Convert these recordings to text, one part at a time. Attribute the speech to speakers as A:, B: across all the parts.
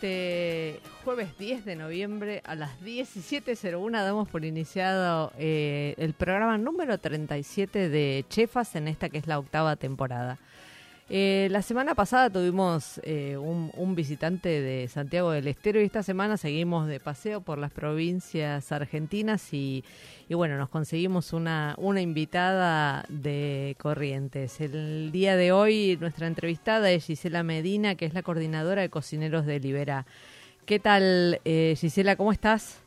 A: Este
B: jueves 10 de noviembre a las 17.01 damos por iniciado eh, el programa número 37 de Chefas en esta que es la octava temporada. Eh, la semana pasada tuvimos eh, un, un visitante de Santiago del Estero y esta semana seguimos de paseo por las provincias argentinas y, y bueno, nos conseguimos una, una invitada de Corrientes. El día de hoy nuestra entrevistada es Gisela Medina, que es la coordinadora de cocineros de Libera. ¿Qué tal, eh, Gisela? ¿Cómo estás?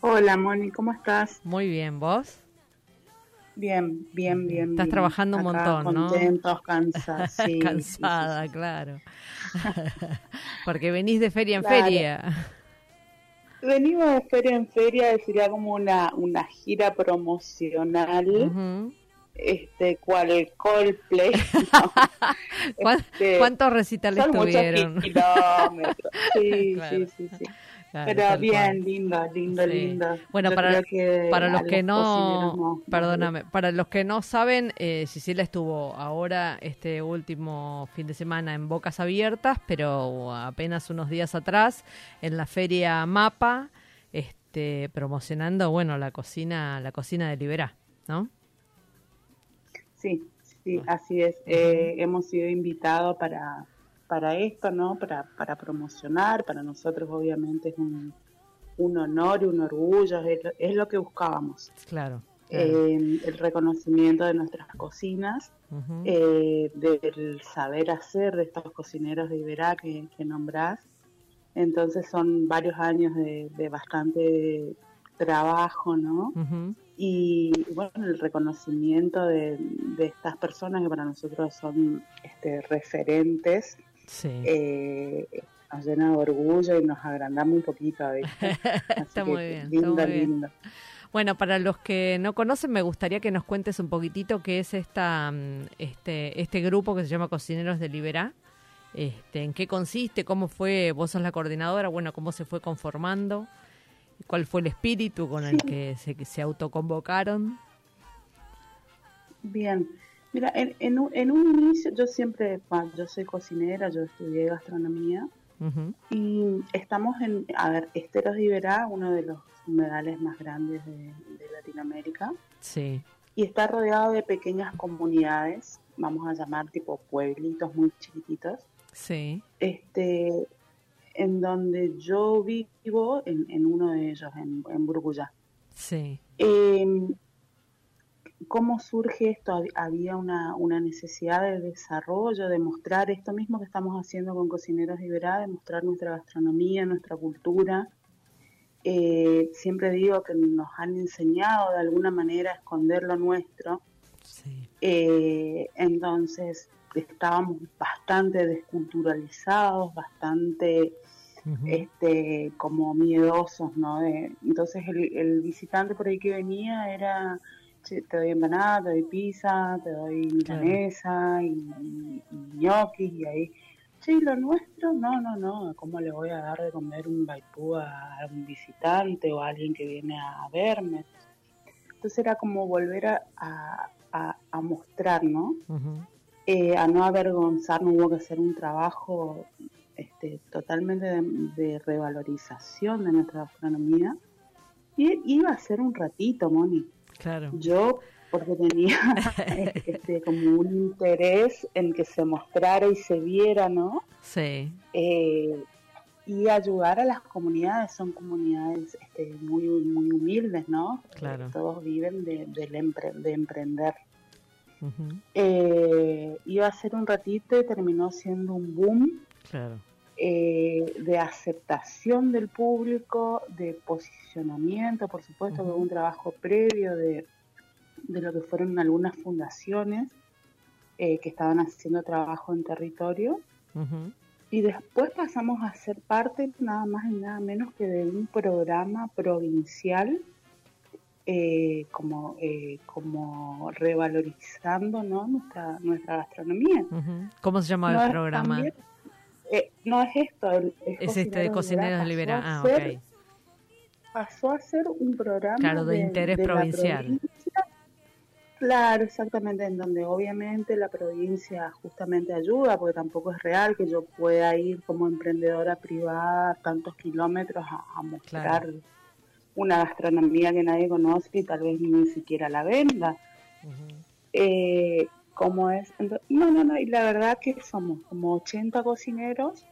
C: Hola Moni, ¿cómo estás?
B: Muy bien, ¿vos?
C: Bien, bien, bien.
B: Estás
C: bien.
B: trabajando un
C: Acá
B: montón, ¿no?
C: Contentos, cansados. sí,
B: Cansada,
C: sí, sí.
B: claro. Porque venís de feria en
C: Claro.
B: feria.
C: Venimos de feria en feria, sería como una, una gira promocional,
B: Ujú.
C: este, cual Coldplay. ¿no?
B: ¿Cuán-
C: Este,
B: ¿Cuántos recitales
C: son muchos
B: tuvieron?
C: kilómetros. Sí,
B: Claro.
C: sí, sí, sí.
B: Claro,
C: Pero bien, lindo, lindo,
B: Sí.
C: lindo.
B: Bueno,
C: Yo
B: para,
C: que
B: para los que no, perdóname, para los que no saben, eh, estuvo ahora este último fin de semana en Bocas Abiertas, pero apenas unos días atrás en la feria Mapa, este, promocionando, bueno, la cocina, la cocina de Liberá, ¿no?
C: Sí, sí, así es. Eh, hemos sido invitados para, para esto, ¿no? Para, para promocionar. Para nosotros, obviamente, es un, un honor y un orgullo. Es, lo- es lo que buscábamos.
B: Claro. claro.
C: Eh, el reconocimiento de nuestras cocinas, eh, del saber hacer de estos cocineros de Iberá que, que nombrás. Entonces son varios años de, de bastante trabajo, ¿no? Y bueno, el reconocimiento de, de estas personas que para nosotros son este, referentes
B: Sí.
C: eh, nos llena de orgullo y nos agrandamos un poquito. ¿viste? Así
B: Está muy bien, está
C: Lindo,
B: muy bien.
C: lindo.
B: Bueno, para los que no conocen, me gustaría que nos cuentes un poquitito qué es esta, mm, este, este grupo que se llama Cocineros de Liberá. Este, ¿En qué consiste? ¿Cómo fue? Vos sos la coordinadora. Bueno, ¿cómo se fue conformando? ¿Cuál fue el espíritu con el que se, se autoconvocaron?
C: Bien. Mira, en, en, un, en un inicio, yo siempre, bueno, yo soy cocinera, yo estudié gastronomía y estamos en, a ver, Esteros de Iberá, uno de los humedales más grandes de, de Latinoamérica.
B: Sí,
C: y está rodeado de pequeñas comunidades, vamos a llamar tipo pueblitos muy chiquititos,
B: sí,
C: este, en donde yo vivo en, en uno de ellos, en, en
B: sí.
C: Eh, ¿Cómo surge esto? Hab- Había una, una necesidad de desarrollo, de mostrar esto mismo que estamos haciendo con Cocineros Iberá, de mostrar nuestra gastronomía, nuestra cultura. Eh, siempre digo que nos han enseñado de alguna manera a esconder lo nuestro.
B: Sí,
C: Eh, entonces estábamos bastante desculturalizados, bastante este, como miedosos, ¿no? De- entonces el, el visitante por ahí que venía era, "Che, te doy empanada, te doy pizza, te doy milanesa y, y, y ñoquis y ahí, che, ¿y lo nuestro? No, no, no, ¿cómo le voy a dar de comer un baipú a un visitante o a alguien que viene a verme? Entonces era como volver a, a, a- a mostrar, ¿no? eh, a no avergonzarnos, hubo que hacer un trabajo este, totalmente de, de revalorización de nuestra gastronomía. Y iba a ser un ratito, Moni.
B: Claro.
C: Yo, porque tenía este, como un interés en que se mostrara y se viera, ¿no?
B: Sí.
C: Eh, y ayudar a las comunidades, son comunidades este, muy, muy humildes, ¿no?
B: Claro.
C: Todos viven de, del empre- de emprender. Eh, iba a ser un ratito y terminó siendo un boom
B: Claro.
C: Eh, de aceptación del público, de posicionamiento, por supuesto,
B: Ujú.
C: de un trabajo previo de, de lo que fueron algunas fundaciones eh, que estaban haciendo trabajo en territorio. Y después pasamos a ser parte nada más y nada menos que de un programa provincial eh, como, eh, como revalorizando ¿no? nuestra, nuestra gastronomía.
B: ¿Cómo se llama
C: No
B: el programa?
C: también- eh, no es esto, el- es,
B: Es este de Cocineros de Libera.
C: Pasó a
B: Ah,
C: ser-
B: ok.
C: Pasó a ser un programa
B: Claro, de interés provincial.
C: provincia. Claro, exactamente, en donde obviamente la provincia justamente ayuda, porque tampoco es real que yo pueda ir como emprendedora privada tantos kilómetros a, a mostrar
B: Claro.
C: una gastronomía que nadie conoce y tal vez ni siquiera la venda. Eh, ¿Cómo es? Ento- no, no, no, y la verdad que somos como 80 cocineros,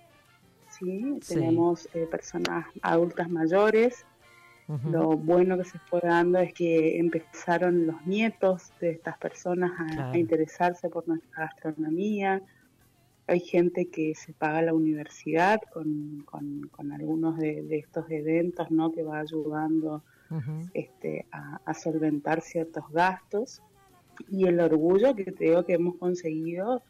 C: ¿sí?
B: Sí.
C: Tenemos eh, personas adultas mayores, lo bueno que se fue dando es que empezaron los nietos de estas personas a,
B: Claro.
C: a interesarse por nuestra gastronomía. Hay gente que se paga la universidad con, con- con algunos de, de estos eventos, ¿no? Que va ayudando este, a, a solventar ciertos gastos. Y el orgullo que digo que hemos conseguido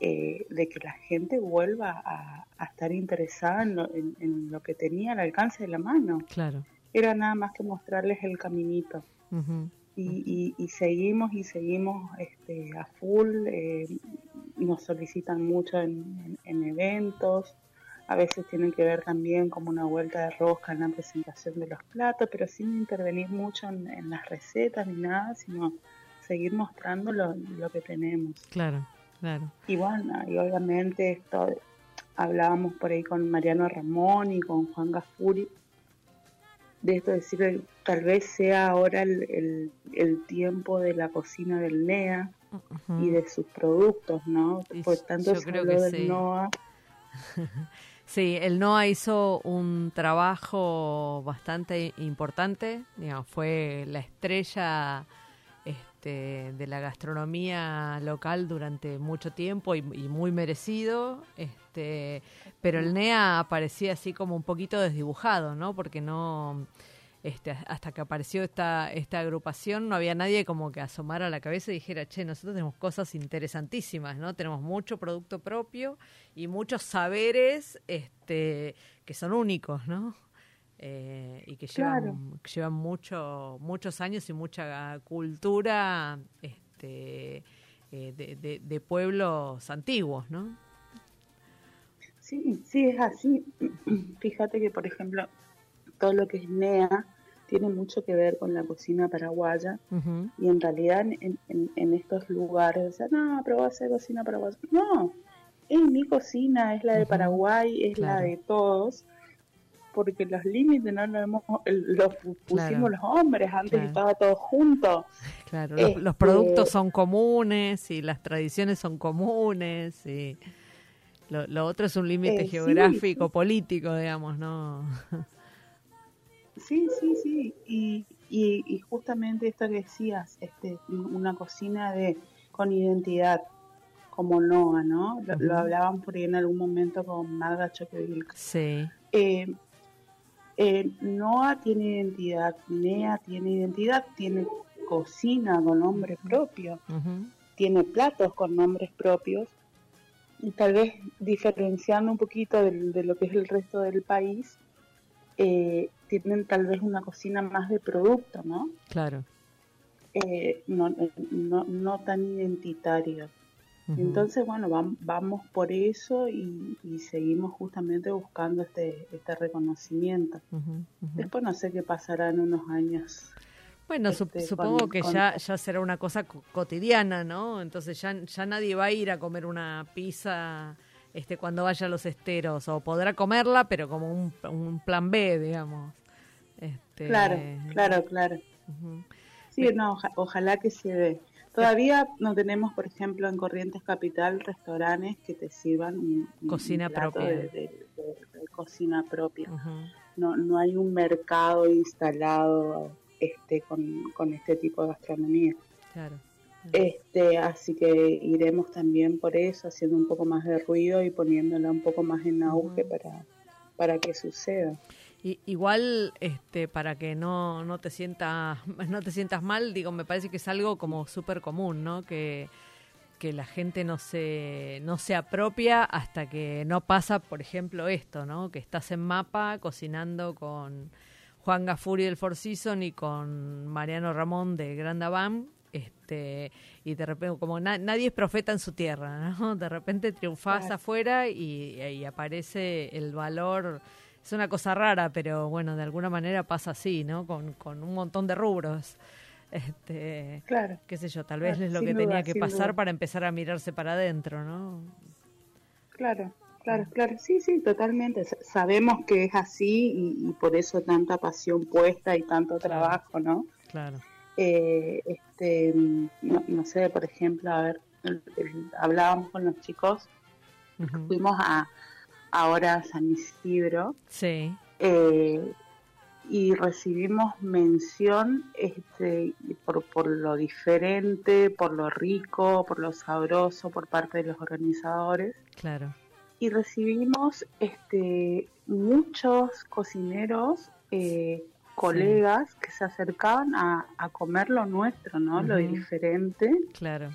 C: eh, de que la gente vuelva a, a estar interesada en lo, en- en lo que tenía al alcance de la mano
B: Claro.
C: era nada más que mostrarles el caminito. Y, y- y seguimos y seguimos este, a full, eh, nos solicitan mucho en, en- en eventos, a veces tienen que ver también como una vuelta de rosca en la presentación de los platos, pero sin intervenir mucho en, en las recetas ni nada, sino seguir mostrando lo, lo que tenemos.
B: Claro, claro.
C: Y bueno, y obviamente esto, hablábamos por ahí con Mariano Ramón y con Juan Gafuri, de esto decir, que tal vez sea ahora el, el- el tiempo de la cocina del NEA y de sus productos, ¿no?
B: Y
C: Por tanto
B: yo
C: se
B: creo que
C: del
B: sí.
C: NOA.
B: Sí, el NOA hizo un trabajo bastante importante, digamos, fue la estrella este, de la gastronomía local durante mucho tiempo y, y muy merecido, este, pero el NEA aparecía así como un poquito desdibujado, ¿no? Porque no, este, hasta que apareció esta, esta agrupación no había nadie como que asomara la cabeza y dijera, che, nosotros tenemos cosas interesantísimas, ¿no? Tenemos mucho producto propio y muchos saberes este, que son únicos, ¿no? Eh, y que llevan,
C: Claro.
B: que llevan mucho, muchos años y mucha cultura este, eh, de, de- de pueblos antiguos, ¿no?
C: Sí, sí, es así. Fíjate que, por ejemplo, todo lo que es NEA tiene mucho que ver con la cocina paraguaya y en realidad en, en- en estos lugares, o sea, no, pero voy a hacer cocina paraguaya. No, es mi cocina, es la de Paraguay, es la de todos, porque los límites no los, hemos, los pusimos
B: Claro.
C: los hombres, antes
B: Claro.
C: estaba todo junto.
B: Claro, los, los
C: Este-
B: productos son comunes y las tradiciones son comunes y lo, lo otro es un límite
C: Eh, sí,
B: geográfico, político, digamos, ¿no?
C: Sí, sí, sí, y, y, y justamente esto que decías, este, una cocina de con identidad, como Noah, ¿no? Lo, hablaban por ahí en algún momento con Magda Choqueville.
B: Sí,
C: Eh, eh, Noah tiene identidad, Nea tiene identidad, tiene cocina con nombre propio, tiene platos con nombres propios, y tal vez diferenciando un poquito de, lo que es el resto del país, eh, tienen tal vez una cocina más de producto, ¿no?
B: claro.
C: Eh, no, no, no tan identitaria. Entonces, bueno, vam- vamos por eso y, y seguimos justamente buscando este, este reconocimiento. Después no sé qué pasará en unos años.
B: Bueno,
C: este,
B: supongo
C: con-
B: que
C: con-
B: ya, ya será una cosa co- cotidiana, ¿no? Entonces ya, ya nadie va a ir a comer una pizza este, cuando vaya a los esteros, o podrá comerla, pero como un, un plan B, digamos. Este,
C: Claro, claro, claro. Sí, no, oja- ojalá que se dé. Todavía no tenemos, por ejemplo, en Corrientes Capital restaurantes que te sirvan un,
B: Cocina propia.
C: De, de- de- de cocina propia. No, no hay un mercado instalado este con, con este tipo de gastronomía.
B: Claro.
C: Este, así que iremos también por eso, haciendo un poco más de ruido y poniéndola un poco más en auge para, para que suceda.
B: Y, igual, este, para que no, no te sientas, no te sientas mal, digo, me parece que es algo como súper común, ¿no? Que, que la gente no se, no se apropia hasta que no pasa, por ejemplo, esto, ¿no? Que estás en mapa cocinando con Juan Gafuri del Four Seasons y con Mariano Ramón de Granda Bam, este, y de repente, como na- nadie es profeta en su tierra, ¿no? De repente triunfás
C: Claro.
B: afuera y, y aparece el valor. Es una cosa rara, pero bueno, de alguna manera pasa así, ¿no? Con, con un montón de rubros. Este,
C: Claro.
B: qué sé yo, tal vez
C: Claro,
B: es lo que tenía que pasar
C: duda.
B: para empezar a mirarse para adentro, ¿no?
C: Claro, claro, claro. Sí, sí, totalmente. Sa- Sabemos que es así y, y por eso tanta pasión puesta y tanto
B: Claro.
C: trabajo, ¿no?
B: Claro.
C: Eh, este, no, no sé, por ejemplo, a ver, hablábamos con los chicos, fuimos a ahora San Isidro
B: Sí,
C: eh, y recibimos mención este, por, por lo diferente, por lo rico, por lo sabroso por parte de los organizadores
B: claro.
C: y recibimos este, muchos cocineros, eh, colegas que se acercaban a, a comer lo nuestro, ¿no? Lo diferente
B: Claro.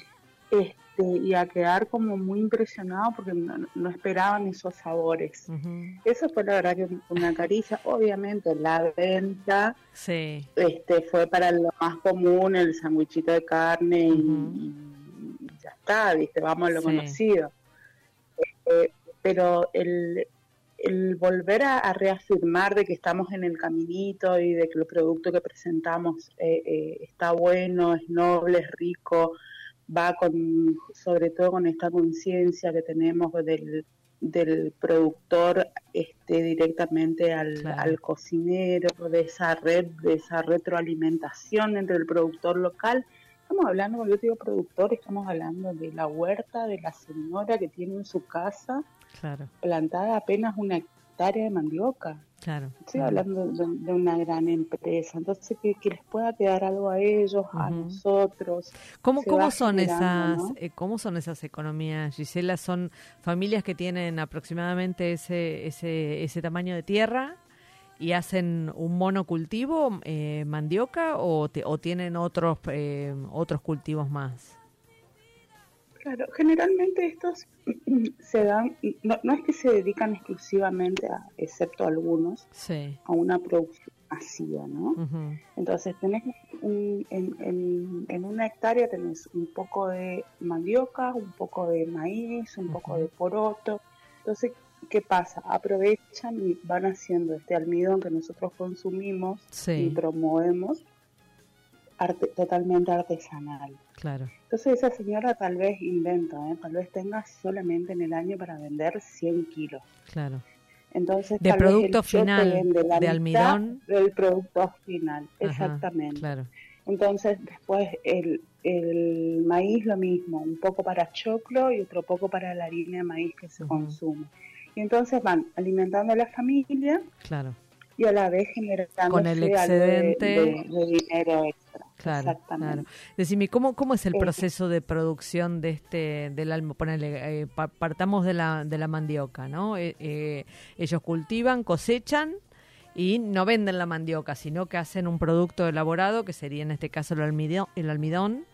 C: este, y a quedar como muy impresionados porque no, no esperaban esos sabores. Eso fue la verdad que una caricia. Obviamente la venta
B: Sí,
C: este, fue para lo más común, el sandwichito de carne y-
B: Ujú.
C: y, y ya está, viste, vamos a lo
B: Sí.
C: conocido. Este, pero el, el volver a, a reafirmar de que estamos en el caminito y de que el producto que presentamos eh, eh, está bueno, es noble, es rico, va con, sobre todo con esta conciencia que tenemos del, del productor este, directamente al,
B: Claro.
C: al cocinero, de esa red, de esa retroalimentación entre el productor local. Estamos hablando, cuando yo digo productor, estamos hablando de la huerta de la señora que tiene en su casa
B: claro,
C: plantada apenas una hectárea de mandioca.
B: Claro.
C: Estoy hablando de, de una gran empresa, entonces que, que les pueda quedar algo a ellos, a nosotros.
B: ¿Cómo, cómo son esas
C: ¿no?
B: eh, cómo son esas economías, Gisela? ¿Son familias que tienen aproximadamente ese, ese, ese tamaño de tierra y hacen un monocultivo, eh, mandioca, o, te- o tienen otros, eh, otros cultivos más?
C: Claro, generalmente estos se dan, no, no es que se dedican exclusivamente, a, excepto algunos,
B: Sí.
C: a una producción masiva, ¿no? Entonces tenés un- en, en- en una hectárea tenés un poco de mandioca, un poco de maíz, un poco de poroto. Entonces, ¿qué pasa? Aprovechan y van haciendo este almidón que nosotros consumimos y promovemos arte- totalmente artesanal.
B: claro.
C: Entonces esa señora tal vez inventa, ¿eh? tal vez tenga solamente en el año para vender 100 kilos.
B: Claro.
C: Entonces,
B: De
C: tal vez
B: producto
C: el
B: final,
C: la
B: de almidón.
C: Del producto final,
B: Ajá,
C: exactamente.
B: Claro.
C: Entonces, después el, el maíz lo mismo, un poco para choclo y otro poco para la harina de maíz que se consume. Y entonces van alimentando a la familia
B: Claro.
C: y a la vez generando
B: Con el
C: de-
B: excedente.
C: de, de dinero extra.
B: Claro,
C: Exactamente.
B: claro. Decime, ¿cómo, cómo es el
C: Eh,
B: proceso de producción de este, del almo? Ponele, eh, pa- partamos de la, de la mandioca, ¿no? Eh, eh, ellos cultivan, cosechan y no venden la mandioca, sino que hacen un producto elaborado, que sería en este caso el almidón. El almidón.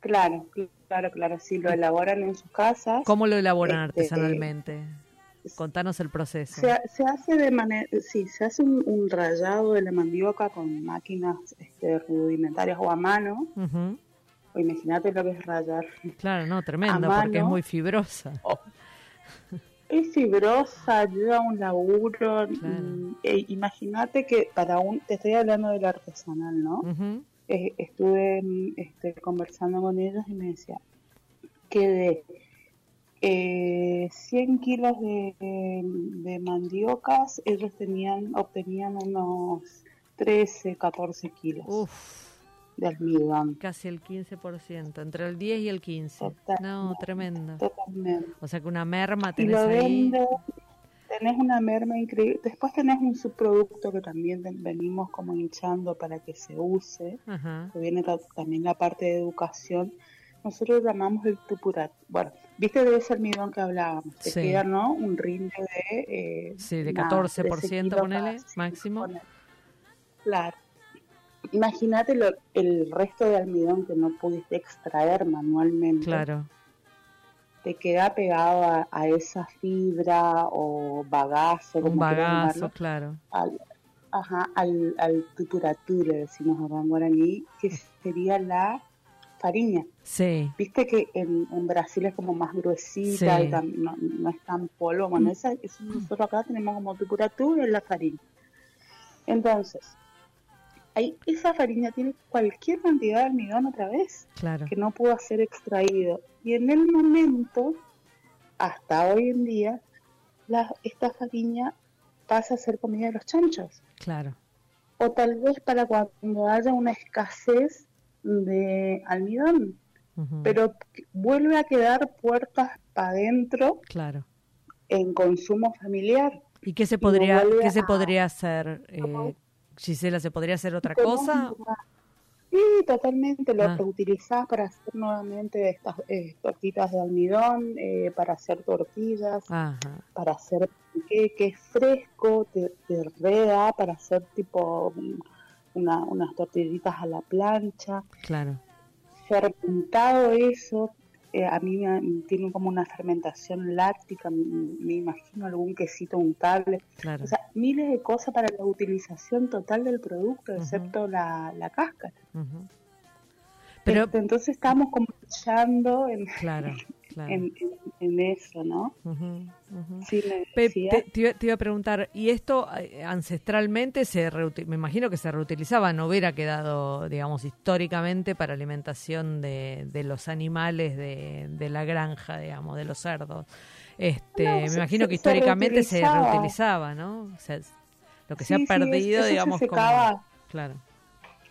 C: Claro, claro, claro. Si lo elaboran en sus casas.
B: ¿Cómo lo elaboran
C: Este,
B: artesanalmente? Contanos el proceso.
C: Se, se hace de manera, sí, se hace un, un rallado de la mandioca con máquinas este, rudimentarias o a mano.
B: Ujú.
C: O imagínate lo que es rallar.
B: Claro, no, tremendo, porque es muy fibrosa.
C: Es fibrosa, lleva un laburo.
B: Claro.
C: mm, e imagínate que para un, te estoy hablando del artesanal, ¿no? Eh, estuve mm, este, conversando con ellos y me decía que de eh, 100 kilos de, de mandiocas, ellos tenían, obtenían unos 13, 14 kilos.
B: Uf,
C: de almidón.
B: Casi el 15%, entre el 10 y el 15.
C: Total-
B: no, tremendo.
C: Totalmente.
B: O sea que una merma
C: Y
B: tenés
C: lo
B: ahí.
C: vende, tenés una merma increíble. Después tenés un subproducto que también venimos como hinchando para que se use,
B: Ajá.
C: que viene ta- también la parte de educación. Nosotros llamamos el tupurat. Bueno, viste de ese almidón que hablábamos. Te
B: Sí.
C: queda, ¿no? Un rinde de... eh,
B: Sí, de
C: nada,
B: 14%,
C: 13 kilos
B: ponele, máximo.
C: ponele. Claro. Imagínate lo- el resto de almidón que no pudiste extraer manualmente.
B: Claro,
C: Te queda pegado a, a esa fibra o bagazo,
B: un
C: como
B: bagazo, claro.
C: al, ajá, al, al tuturatú, le decimos acá en guaraní, que sería la fariña.
B: Sí,
C: Viste que en, en Brasil es como más gruesita
B: Sí.
C: y tam- no, no es tan polvo. Bueno, esa, eso nosotros acá tenemos como tupuratú y es la farina. Entonces, ahí, esa farina tiene cualquier cantidad de almidón otra vez
B: claro.
C: que no pudo ser extraído. Y en el momento, hasta hoy en día, la, esta farina pasa a ser comida de los chanchos.
B: Claro,
C: O tal vez para cuando haya una escasez de almidón. Pero vuelve a quedar puertas para adentro
B: claro.
C: en consumo familiar.
B: ¿Y qué se podría, qué se
C: a-
B: podría hacer, eh, Gisela? ¿Se podría hacer otra cosa?
C: Sí, totalmente. Lo
B: Ah.
C: reutilizás para hacer nuevamente estas eh, tortitas de almidón, eh, para hacer tortillas.
B: Ajá,
C: para hacer que, que es fresco, te, te reda para hacer tipo una, unas tortillitas a la plancha.
B: claro.
C: Fermentado eso, eh, a mí me, tiene como una fermentación láctica, me, me imagino algún quesito untable.
B: Claro.
C: O sea, miles de cosas para la utilización total del producto, excepto la, la cáscara.
B: Pero,
C: Este, entonces estamos como luchando en,
B: claro, claro.
C: en, en- en eso, ¿no?
B: ujú.
C: Sí,
B: Pe- te, te iba- te iba a preguntar, ¿y esto eh, ancestralmente se me imagino que se reutilizaba, no hubiera quedado, digamos, históricamente para alimentación de, de los animales de, de la granja, digamos, de los cerdos? Este,
C: No,
B: me
C: se-
B: imagino
C: se-
B: que
C: se
B: históricamente se
C: reutilizaba.
B: reutilizaba, ¿no? O sea, lo que se
C: Sí,
B: ha
C: sí,
B: perdido,
C: se
B: digamos, como...
C: secaba.
B: Claro,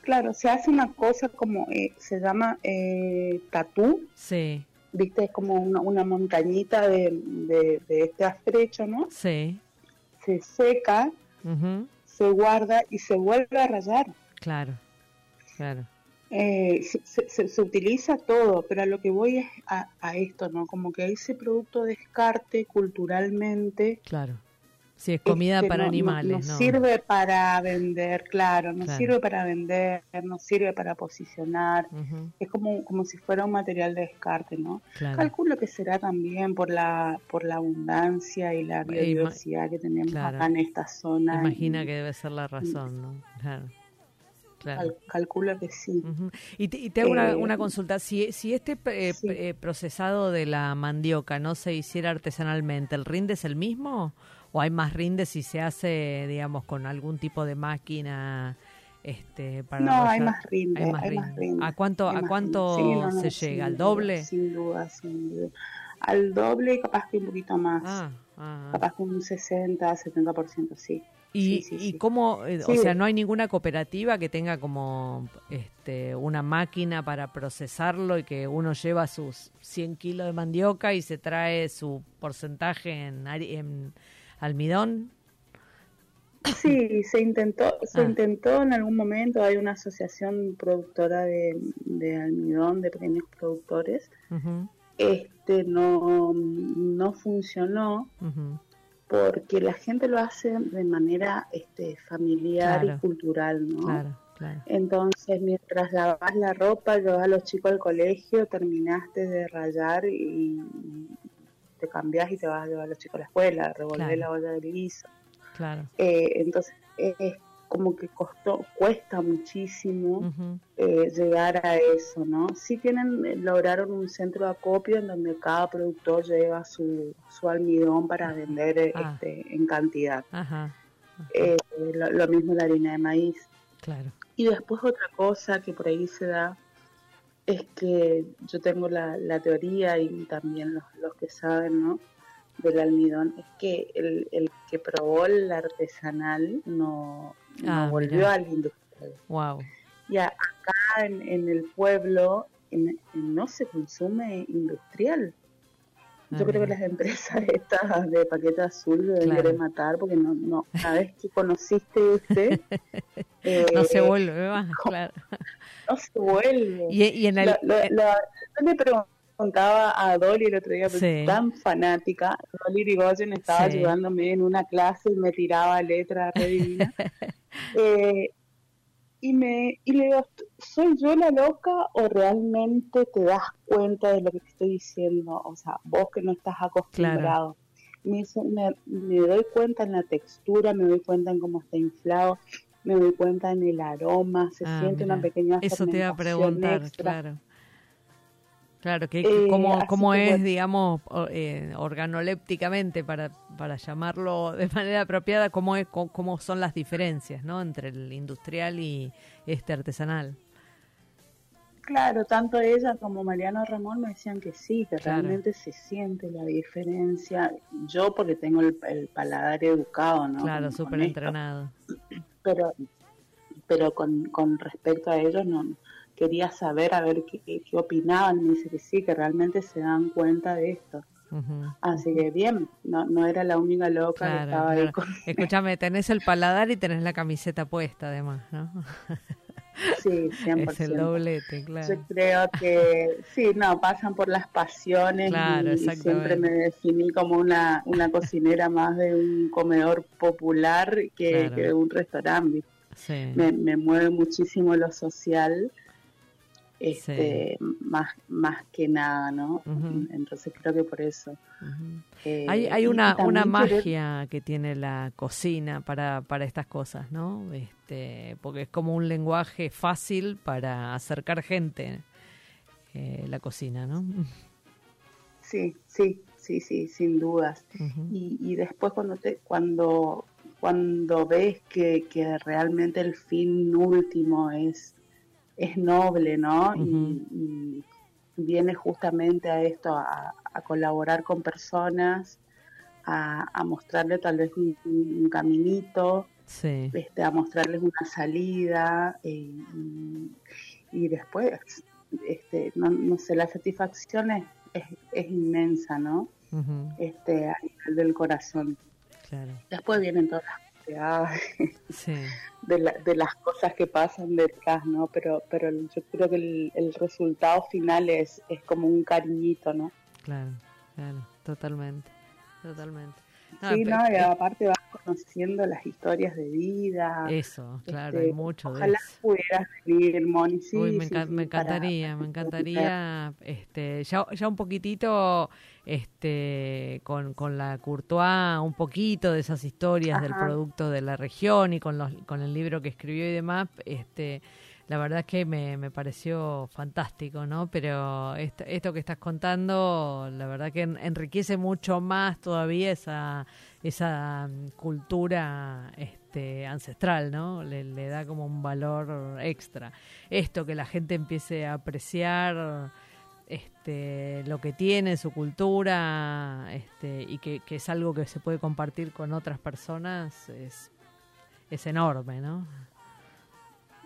C: Claro, se hace una cosa como, eh, se llama eh, tatú,
B: sí,
C: viste, es como una, una montañita de, de, de este afrecho, ¿no?
B: sí,
C: Se seca, se guarda y se vuelve a rayar.
B: claro, claro,
C: Eh, se, se- se- se utiliza todo, pero a lo que voy es a, a esto, ¿no? Como que ese producto descarte culturalmente
B: claro. Sí, es comida
C: Este,
B: para
C: no-
B: animales,
C: no,
B: ¿no?
C: sirve para vender, claro, no
B: Claro.
C: sirve para vender, no sirve para posicionar, es como, como si fuera un material de descarte, ¿no?
B: claro.
C: Calculo que será también por la por la abundancia y la
B: ima-
C: biodiversidad que tenemos
B: claro.
C: acá en esta zona.
B: Imagina
C: y
B: que debe ser la razón, ¿no? Claro. Claro.
C: cal- calculo que sí.
B: Y te, y te hago una,
C: Eh,
B: una consulta. Si, si este eh,
C: sí.
B: eh, procesado de la mandioca no se hiciera artesanalmente, ¿el rinde es el mismo? ¿O hay más rinde si se hace, digamos, con algún tipo de máquina este, para
C: No, hay más rinde,
B: Hay más
C: hay más
B: rinde. ¿A cuánto, a cuánto
C: rinde. Sí, no, no,
B: se
C: sin
B: llega? ¿Al doble?
C: Sin duda, sin duda. Al doble y capaz que un poquito más.
B: Ah, ah.
C: Capaz que un 60, 70%, sí.
B: ¿Y,
C: Sí, sí,
B: y cómo, eh, o sea, no hay ninguna cooperativa que tenga como este, una máquina para procesarlo y que uno lleva sus 100 kilos de mandioca y se trae su porcentaje en almidón?
C: Sí, se intentó, se
B: Ah.
C: intentó en algún momento, hay una asociación productora de, de almidón, de pequeños productores, este no, no funcionó porque la gente lo hace de manera este, familiar
B: Claro.
C: y cultural, ¿no?
B: Claro, claro.
C: Entonces, mientras lavas la ropa, llevas a los chicos al colegio, terminaste de rayar y te cambias y te vas a llevar a los chicos a la escuela, revolver
B: Claro.
C: la olla de guiso.
B: Claro.
C: Eh, entonces, es como que costó, cuesta muchísimo eh, llegar a eso, ¿no? Sí tienen, eh, lograron un centro de acopio en donde cada productor lleva su, su almidón para vender eh,
B: Ah.
C: este, en cantidad.
B: Ajá,
C: Eh, lo, lo mismo la harina de maíz.
B: claro.
C: Y después otra cosa que por ahí se da es que yo tengo la, la teoría y también los, los que saben, ¿no? Del almidón, es que el, el que probó el artesanal no, no
B: Ah,
C: volvió al industrial.
B: Wow.
C: Y a- acá en, en el pueblo en- no se consume industrial. Yo creo que las empresas estas de paquete azul deben
B: Claro.
C: querer matar porque no, no, una vez que conociste este, eh,
B: No se vuelve más, claro.
C: no se vuelve.
B: Y, y en el...
C: La- la-
B: eh,
C: la- yo le preguntaba a Dolly el otro día, porque
B: Sí.
C: tan fanática, Dolly Rigoyen estaba
B: Sí.
C: ayudándome en una clase y me tiraba letras re divina. Eh, y me y le digo, ¿soy yo la loca o realmente te das cuenta de lo que te estoy diciendo? O sea, vos que no estás acostumbrado. Me, dice, me, me doy cuenta en la textura, me doy cuenta en cómo está inflado, me doy cuenta en el aroma, se
B: Ah,
C: siente
B: mira.
C: una pequeña
B: Eso te iba a preguntar,
C: extra.
B: claro. Claro, que,
C: Eh,
B: que cómo
C: que
B: es,
C: bueno.
B: digamos, eh, organolépticamente, para, para llamarlo de manera apropiada, cómo, es, cómo, son las diferencias, ¿no? Entre el industrial y este artesanal.
C: Claro, tanto ella como Mariano Ramón me decían que sí, que
B: Claro.
C: realmente se siente la diferencia. Yo porque tengo el, el paladar educado, ¿no?
B: claro, súper entrenado.
C: Pero, pero con, con respecto a ellos no quería saber a ver qué, qué opinaban. Me dice que sí, que realmente se dan cuenta de esto. Así que bien, no, no era la única loca que
B: Claro,
C: estaba ahí
B: claro.
C: con...
B: Escúchame, tenés el paladar y tenés la camiseta puesta, además, ¿no?
C: Sí, 100%.
B: Es el doblete, claro.
C: Yo creo que sí, no, pasan por las pasiones
B: Claro,
C: y- siempre me definí como una, una cocinera más de un comedor popular que,
B: Claro.
C: que de un restaurante.
B: Sí.
C: Me, me mueve muchísimo lo social, este, más, más que nada, ¿no? Entonces creo que por eso. Eh,
B: Hay, hay una, una
C: querer-
B: magia que tiene la cocina para, para estas cosas, ¿no? Este, porque es como un lenguaje fácil para acercar gente, eh, la cocina, ¿no?
C: Sí, sí, sí, sí, sin dudas. Y, y después cuando te cuando cuando ves que, que realmente el fin último es es noble no y, y viene justamente a esto a, a colaborar con personas a, a mostrarle tal vez un, un caminito
B: Sí,
C: este a mostrarles una salida eh, y, y después este no, no sé la satisfacción es, es, es inmensa no este, a nivel del corazón.
B: claro,
C: Después vienen todas las
B: sí,
C: de, la- de las cosas que pasan detrás, ¿no? Pero, pero yo creo que el, el resultado final es, es como un cariñito, ¿no?
B: claro, claro, totalmente, totalmente. No,
C: sí, ¿no? Y aparte vas conociendo las historias de vida.
B: eso, claro,
C: Este,
B: hay mucho de
C: Ojalá
B: eso.
C: pudieras venir, Moni. Sí,
B: Uy, me,
C: sí,
B: enca-
C: sí,
B: me
C: para-
B: encantaría, me encantaría, este, ya, ya un poquitito, este, con, con la Courtois, un poquito de esas historias del producto de la región y con los, con el libro que escribió y demás, este, la verdad es que me, me pareció fantástico, ¿no? Pero esto, esto que estás contando, la verdad que en- enriquece mucho más todavía esa, esa mm, cultura este, ancestral, ¿no? Le, le da como un valor extra. Esto, que la gente empiece a apreciar este, lo que tiene, su cultura, este, y que, que es algo que se puede compartir con otras personas, es, es enorme, ¿no?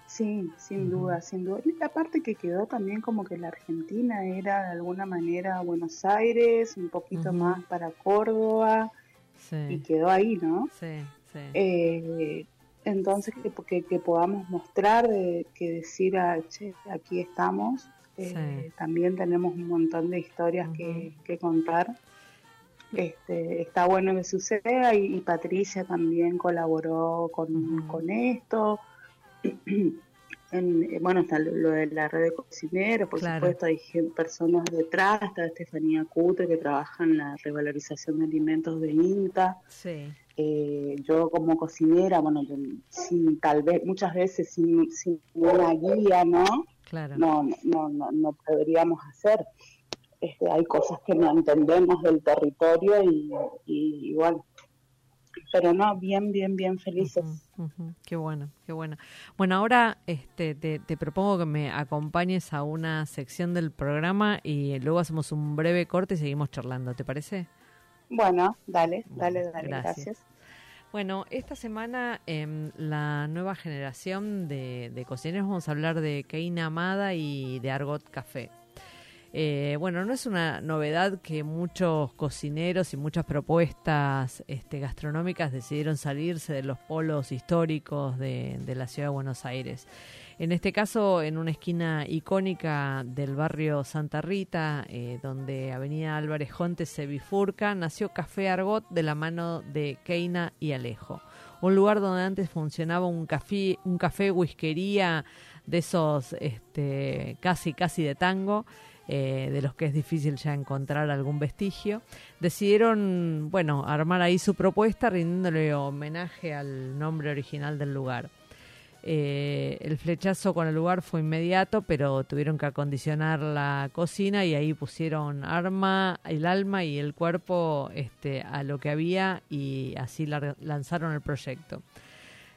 C: Sí, sin duda, sin duda. Y aparte que quedó también como que la Argentina era de alguna manera Buenos Aires, un poquito más para Córdoba, y quedó ahí, ¿no?
B: sí, sí.
C: Eh, entonces, que, que, que podamos mostrar, de, que decir, a, che, aquí estamos. Eh,
B: Sí.
C: También tenemos un montón de historias que, que contar. Este, está bueno que suceda y, y Patricia también colaboró con, con esto. En- eh, bueno, está lo de la red de cocineros, por
B: Claro.
C: supuesto, hay personas detrás, está Estefanía Cutre que trabaja en la revalorización de alimentos de INTA.
B: Sí,
C: Eh, yo como cocinera, bueno, yo sin, tal vez muchas veces sin, sin una guía, ¿no?
B: claro.
C: No, no, no, no podríamos hacer. Este, hay cosas que no entendemos del territorio y, y, y bueno, pero no, bien, bien, bien felices.
B: Ujú. Qué bueno, qué bueno. Bueno, ahora este, te, te propongo que me acompañes a una sección del programa y luego hacemos un breve corte y seguimos charlando, ¿te parece?
C: Bueno, dale, dale, dale,
B: gracias.
C: gracias.
B: Bueno, esta semana en la nueva generación de, de cocineros vamos a hablar de Keina Amada y de Argot Café. Eh, bueno, no es una novedad que muchos cocineros y muchas propuestas este, gastronómicas decidieron salirse de los polos históricos de, de la ciudad de Buenos Aires. En este caso, en una esquina icónica del barrio Santa Rita, eh, donde Avenida Álvarez Jontes se bifurca, nació Café Argot de la mano de Keina y Alejo. Un lugar donde antes funcionaba un café, un café whiskería de esos este, casi casi de tango. Eh, de los que es difícil ya encontrar algún vestigio, decidieron, bueno, armar ahí su propuesta rindiéndole homenaje al nombre original del lugar. Eh, el flechazo con el lugar fue inmediato, pero tuvieron que acondicionar la cocina y ahí pusieron arma, el alma y el cuerpo este, a lo que había y así la- lanzaron el proyecto.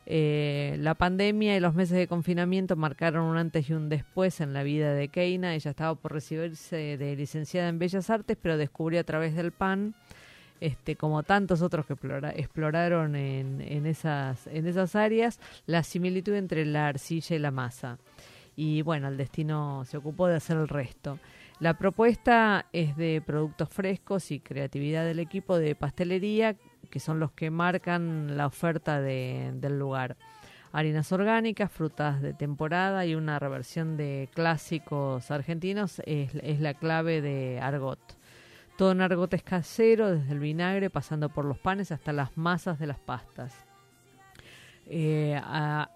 B: Eh, la pandemia y los meses de confinamiento marcaron un antes y un después en la vida de Keina. Ella estaba por recibirse de licenciada en Bellas Artes, pero descubrió a través del pan, este, como tantos otros que explora- exploraron en, esas, áreas, la similitud entre la arcilla y la masa. Y bueno, el destino se ocupó de hacer el resto. La propuesta es de productos frescos y creatividad del equipo de pastelería, que son los que marcan la oferta de- del lugar. Harinas orgánicas, frutas de temporada y una reversión de clásicos argentinos es la clave de Argot. Todo en es casero, desde el vinagre, pasando por los panes hasta las masas de las pastas. Eh,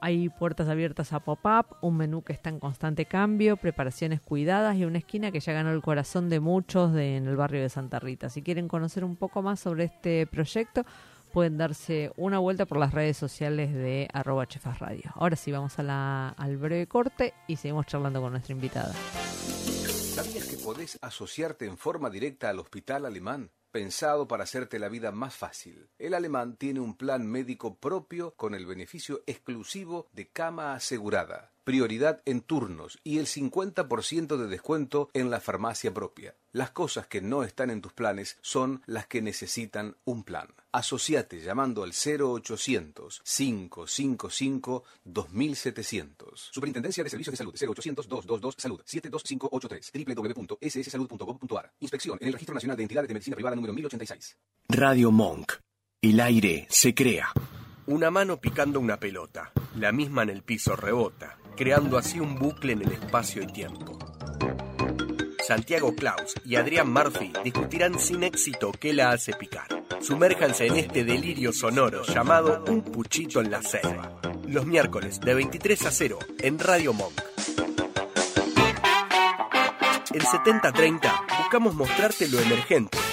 B: hay puertas abiertas a pop-up, un menú que está en constante cambio, preparaciones cuidadas y una esquina que ya ganó el corazón de muchos en el barrio de Santa Rita. Si quieren conocer un poco más sobre este proyecto, pueden darse una vuelta por las redes sociales de arroba chefas radio. Ahora sí, vamos a la- al breve corte y seguimos charlando con nuestra invitada.
D: ¿Sabías que podés asociarte en forma directa al Hospital Alemán? Pensado para hacerte la vida más fácil. El alemán tiene un plan médico propio con el beneficio exclusivo de cama asegurada, prioridad en turnos y el 50% de descuento en la farmacia propia. Las cosas que no están en tus planes son las que necesitan un plan. Asociate llamando al 0800 555 2700. Superintendencia de Servicios de Salud 0800 222 Salud 72583 www.sssalud.gov.ar. Inspección en el Registro Nacional de Entidades de Medicina Privada número 1086.
E: Radio Monk. El aire se crea.
F: Una mano picando una pelota, la misma en el piso rebota, creando así un bucle en el espacio y tiempo. Santiago Klaus y Adrián Murphy discutirán sin éxito qué la hace picar. Sumérjanse en este delirio sonoro llamado Un Puchito en la Selva. Los miércoles de 23 a 0 en Radio Monk. En 7030 buscamos mostrarte lo emergente,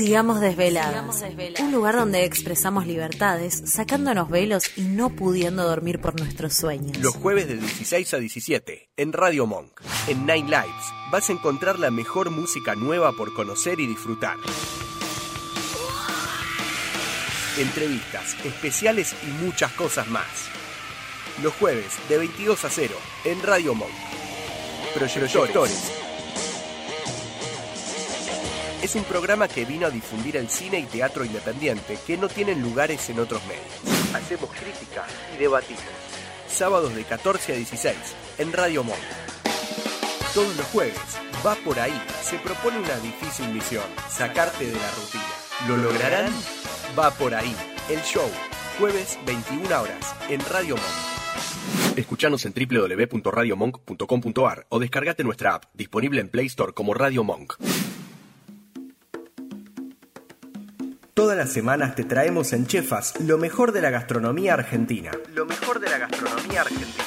G: Sigamos desveladas. Un lugar donde expresamos libertades, sacándonos velos y no pudiendo dormir por nuestros sueños.
F: Los jueves de 16 a 17 en Radio Monk. En Nine Lives vas a encontrar la mejor música nueva por conocer y disfrutar. Entrevistas, especiales y muchas cosas más. Los jueves de 22 a 0 en Radio Monk. Proyectores. Es un programa que vino a difundir el cine y teatro independiente que no tienen lugares en otros medios. Hacemos crítica y debatimos. Sábados de 14 a 16 en Radio Monk. Todos los jueves, va por ahí, se propone una difícil misión, sacarte de la rutina. ¿Lo lograrán? Va por ahí, el show, jueves 21 horas, en Radio Monk. Escuchanos en www.radiomonk.com.ar o descargate nuestra app, disponible en Play Store como Radio Monk. Todas las semanas te traemos en Chefas lo mejor de la gastronomía argentina. Lo mejor de la gastronomía argentina.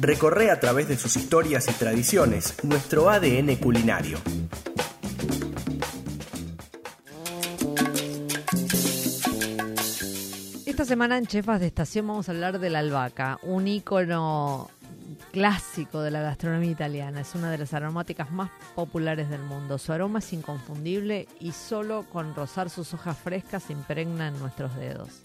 F: Recorre a través de sus historias y tradiciones nuestro ADN culinario.
B: Esta semana en Chefas de Estación vamos a hablar de la albahaca, un ícono clásico de la gastronomía italiana. Es una de las aromáticas más populares del mundo. Su aroma es inconfundible y solo con rozar sus hojas frescas se impregna en nuestros dedos.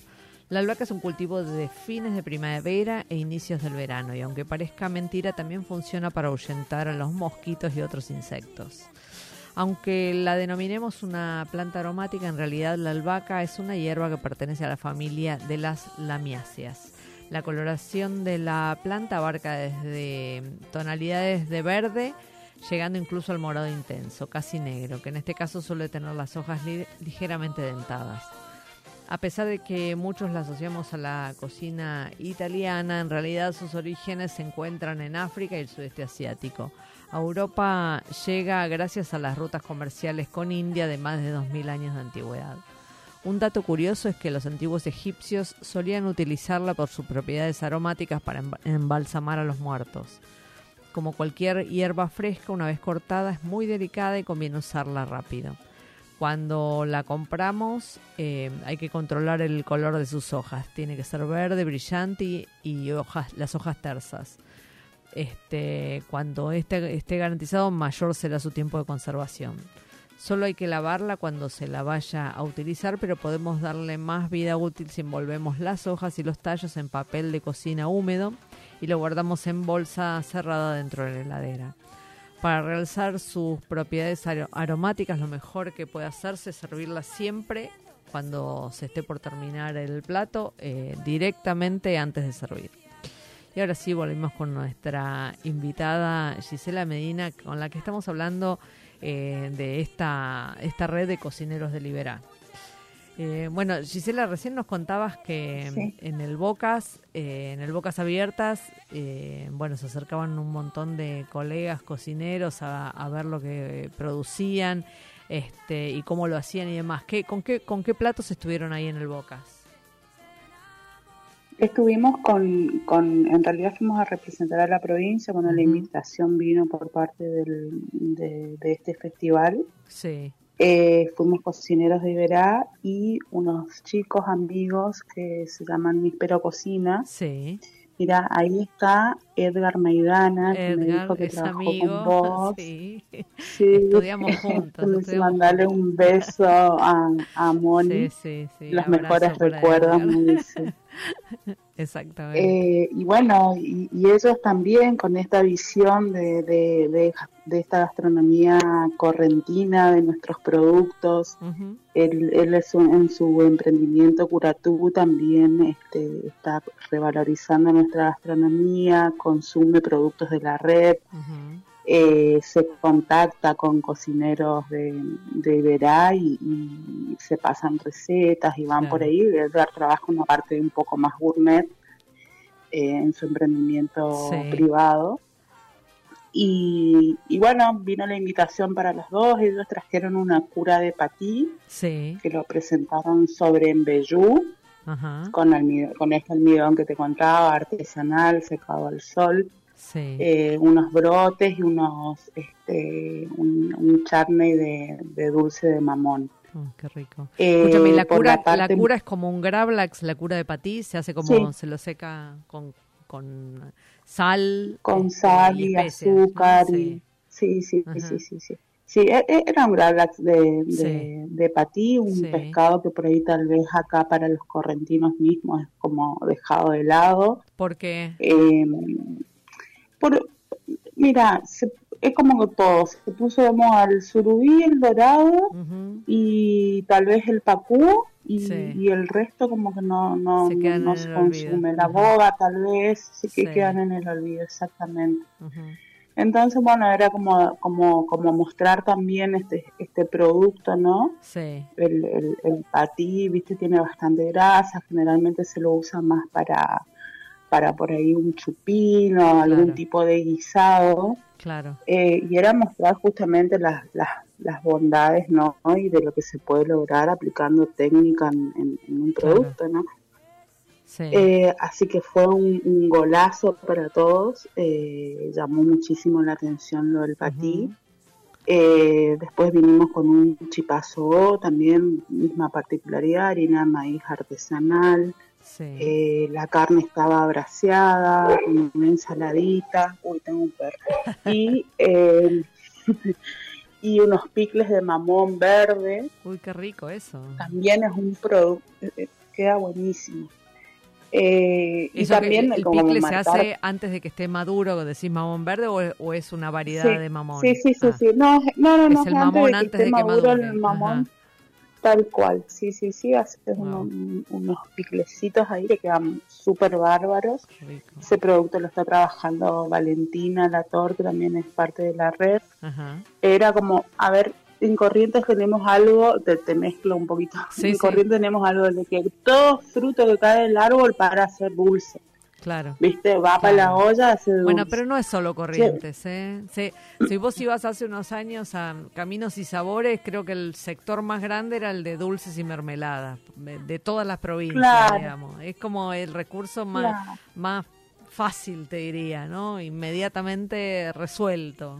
B: La albahaca es un cultivo de fines de primavera e inicios del verano y aunque parezca mentira también funciona para ahuyentar a los mosquitos y otros insectos. Aunque la denominemos una planta aromática, en realidad la albahaca es una hierba que pertenece a la familia de las lamiáceas. La coloración de la planta abarca desde tonalidades de verde, llegando incluso al morado intenso, casi negro, que en este caso suele tener las hojas ligeramente dentadas. A pesar de que muchos la asociamos a la cocina italiana, en realidad sus orígenes se encuentran en África y el sudeste asiático. A Europa llega gracias a las rutas comerciales con India de más de 2.000 años de antigüedad. Un dato curioso es que los antiguos egipcios solían utilizarla por sus propiedades aromáticas para embalsamar a los muertos. Como cualquier hierba fresca, una vez cortada es muy delicada y conviene usarla rápido. Cuando la compramos eh, hay que controlar el color de sus hojas. Tiene que ser verde, brillante y, hojas, las hojas tersas. Este, cuando esté, esté garantizado, mayor será su tiempo de conservación. Solo hay que lavarla cuando se la vaya a utilizar, pero podemos darle más vida útil si envolvemos las hojas y los tallos en papel de cocina húmedo y lo guardamos en bolsa cerrada dentro de la heladera. Para realzar sus propiedades aromáticas, lo mejor que puede hacerse es servirla siempre cuando se esté por terminar el plato, eh, directamente antes de servir. Y ahora sí volvemos con nuestra invitada Gisela Medina, con la que estamos hablando eh, de esta, esta red de cocineros de Libera. Eh, bueno, Gisela, recién nos contabas que en el Bocas, eh, en el Bocas Abiertas, bueno, se acercaban un montón de colegas cocineros a, ver lo que producían este, y cómo lo hacían y demás. ¿Qué, con, qué, ¿Con qué platos estuvieron ahí en el Bocas?
C: Estuvimos con, con, en realidad fuimos a representar a la provincia, bueno, la invitación vino por parte del, de, este festival.
B: Sí.
C: Eh, fuimos cocineros de Iberá y unos chicos amigos que se llaman Mispero Cocina.
B: Sí.
C: Mira, ahí está Edgar Maidana, que me dijo que trabajó con vos.
B: Sí. Estudiamos juntos.
C: Mandarle un beso a, a Moni. Sí, sí, Los mejores recuerdos, me dice.
B: Exactamente.
C: Eh, y bueno, y, ellos también con esta visión de, de, esta gastronomía correntina, de nuestros productos, él, en su emprendimiento Curatú también este, está revalorizando nuestra gastronomía, consume productos de la red. Eh, se contacta con cocineros de, de Iberá y, se pasan recetas y van por ahí. Edgar trabaja una parte un poco más gourmet eh, en su emprendimiento privado. Y, bueno, vino la invitación para los dos. Ellos trajeron una cura de patí que lo presentaron sobre embellú. Con, con este almidón que te contaba, artesanal, secado al sol eh, unos brotes y unos, este, un, un de, dulce de mamón.
B: Oh, qué rico. Eh, Escúchame, la cura, la cura es como un gravlax, la cura de patí, se hace como, se lo seca con, con sal.
C: Con este, sal y, azúcar. Y, sí, sí, sí, sí, sí. Sí, e, e, era un gravlax de, de, patí, un pescado que por ahí tal vez acá para los correntinos mismos es como dejado de lado.
B: ¿Por qué?
C: Eh, por, mira, es como todo, se puso al surubí, el dorado y tal vez el pacú y, el resto como que no, no, se, no se consume. La boga tal vez sí que quedan en el olvido, exactamente. Entonces, bueno, era como, como, como mostrar también este, este producto, ¿no?
B: Sí.
C: El, el, el patí, viste, tiene bastante grasa, generalmente se lo usa más para para por ahí un chupín o algún tipo de guisado.
B: Claro.
C: Eh, y era mostrar justamente las, las, las, bondades, ¿no? Y de lo que se puede lograr aplicando técnica en, un producto, ¿no? Sí. Eh, así que fue un, golazo para todos, eh, llamó muchísimo la atención lo del patí. después vinimos con un chipazo, también misma particularidad, harina maíz artesanal,
B: Sí.
C: Eh, la carne estaba braseada, con una ensaladita. Uy, tengo un perro. Y, eh, y unos picles de mamón verde.
B: Uy, qué rico eso.
C: También es un producto, eh, queda buenísimo. Eh, y también
B: el
C: como
B: picle se hace antes de que esté maduro, decís mamón verde, o, o es una variedad
C: Sí,
B: de mamón.
C: Sí, sí, sí,
B: Ah,
C: sí. No, no, no, no,
B: Es el
C: es antes
B: mamón
C: de que
B: antes
C: esté
B: de que
C: maduro
B: madure.
C: el mamón,
B: Ajá.
C: Tal cual. Sí, sí, sí, haces
B: Wow.
C: unos, unos piclecitos ahí que quedan súper bárbaros.
B: rico.
C: Ese producto lo está trabajando Valentina Lator, que también es parte de la red.
B: Ajá.
C: Era como, a ver, en Corrientes tenemos algo, te, te mezclo un poquito,
B: Sí,
C: en
B: sí.
C: Corrientes tenemos algo de que todo fruto que cae del árbol para hacer dulce,
B: Claro.
C: ¿viste? Va para la
B: Claro.
C: olla, hace.
B: Bueno, pero no es solo Corrientes, ¿eh? Sí, si vos ibas hace unos años a Caminos y Sabores, creo que el sector más grande era el de dulces y mermeladas, de, todas las provincias,
C: Claro.
B: digamos. Es como el recurso más,
C: Claro.
B: más fácil, te diría, ¿no? Inmediatamente resuelto.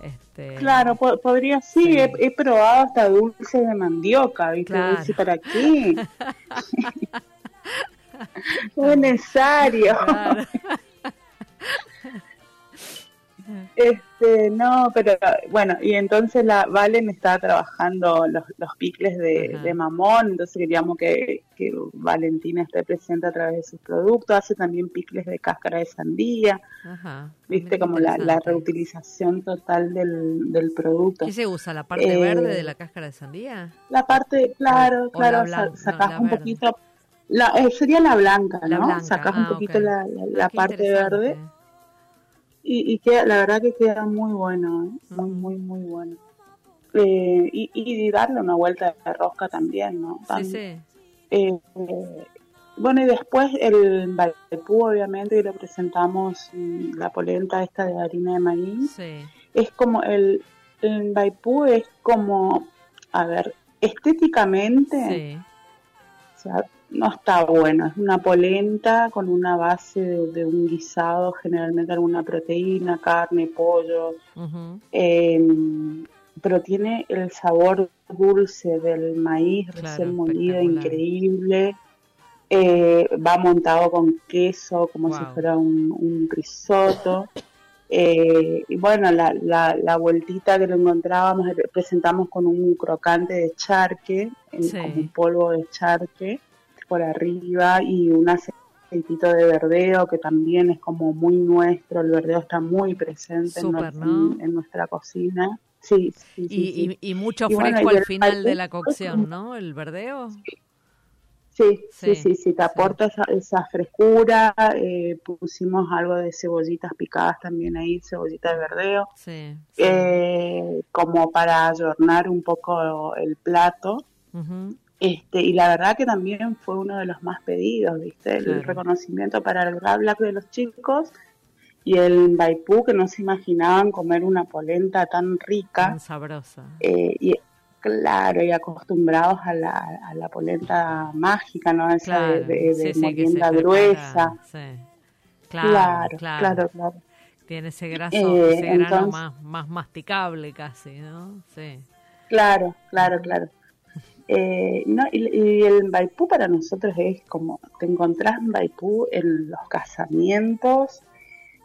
B: Este,
C: Claro, po- podría, sí,
B: Sí.
C: He, he probado hasta dulce de mandioca, ¿viste?
B: Claro.
C: Para qué. no es necesario.
B: Claro.
C: Este, no, pero bueno, y entonces la Valen estaba trabajando los, los picles de, de mamón, entonces queríamos que, que Valentina esté presente a través de sus productos, hace también picles de cáscara de sandía,
B: Ajá.
C: viste, como la, la reutilización total del, del producto.
B: ¿Qué se usa? ¿La parte
C: Eh,
B: verde de la cáscara de sandía?
C: La parte, claro,
B: O- o la
C: claro,
B: no, la
C: un
B: verde.
C: poquito, la, eh, sería la blanca,
B: La
C: ¿no?
B: blanca,
C: Sacás
B: ah,
C: un poquito la, la- la
B: Ah,
C: parte verde y, y queda, la verdad que queda muy bueno, ¿eh? muy, muy, muy bueno. Eh, y, y darle una vuelta de rosca también, ¿no?
B: Sí, sí.
C: eh, bueno, y después el Valpú, obviamente, y lo presentamos mm, la polenta esta de harina de maíz.
B: Sí.
C: Es como el, el Baipú es como, a ver, estéticamente,
B: Sí.
C: o sea, no está bueno. Es una polenta con una base de, de un guisado, generalmente alguna proteína, carne, pollo, eh, pero tiene el sabor dulce del maíz
B: Claro,
C: recién molido, increíble. Eh, va montado con queso, como si fuera un, un risotto. Eh, y bueno, la, la, la vueltita que lo encontrábamos, eh, presentamos con un crocante de charque,
B: Sí.
C: como un polvo de charque por arriba y un aceitito de verdeo que también es como muy nuestro, el verdeo está muy presente en, nuestra-
B: ¿no?
C: en- en nuestra cocina. Sí, sí, sí.
B: Y,
C: sí.
B: y, y mucho
C: Y
B: fresco al final de la cocción, ¿no? El verdeo.
C: Sí,
B: Sí,
C: sí, sí, te aporta esa, esa frescura. eh, pusimos algo de cebollitas picadas también ahí, cebollita de verdeo, eh, como para adornar un poco el plato.
B: Ujú.
C: Este, y la verdad que también fue uno de los más pedidos, ¿viste? El
B: Claro.
C: reconocimiento para el Black de los chicos y el Baipú, que no se imaginaban comer una polenta tan rica.
B: Tan sabrosa.
C: eh, y claro, y acostumbrados a la, a la polenta mágica, ¿no? Esa
B: Claro.
C: de, de,
B: sí,
C: molienda gruesa.
B: Sí. Claro,
C: Claro,
B: claro,
C: claro, claro.
B: Tiene ese graso,
C: Eh,
B: ese grano
C: entonces-
B: más, más masticable casi, ¿no? Sí.
C: Claro, claro, claro. Eh, no, y, y el Baipú para nosotros es como, te encontrás en Baipú en los casamientos,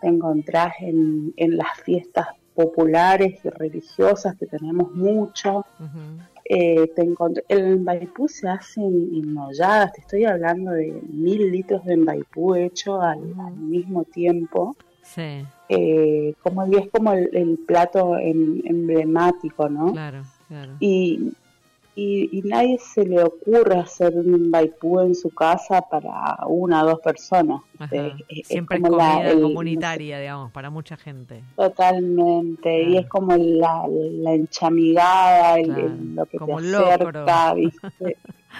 C: te encontrás en, en las fiestas populares y religiosas que tenemos mucho,
B: Ujú.
C: eh, te encont- el Mbaipú se hace en, en olladas, te estoy hablando de mil litros de Mbaipú hecho al, al mismo tiempo,
B: Sí,
C: eh, como y es como el, el plato em- emblemático, ¿no?
B: claro, claro.
C: Y, y, y nadie se le ocurre hacer un Mbaipú en su casa para una o dos personas.
B: Ajá.
C: Es- es
B: Siempre es
C: como la-
B: comida
C: el-
B: comunitaria, digamos, para mucha gente.
C: Totalmente, y es como la, la enchamigada, el-
B: Claro,
C: el- lo que
B: como
C: te
B: locro.
C: acerca, ¿viste?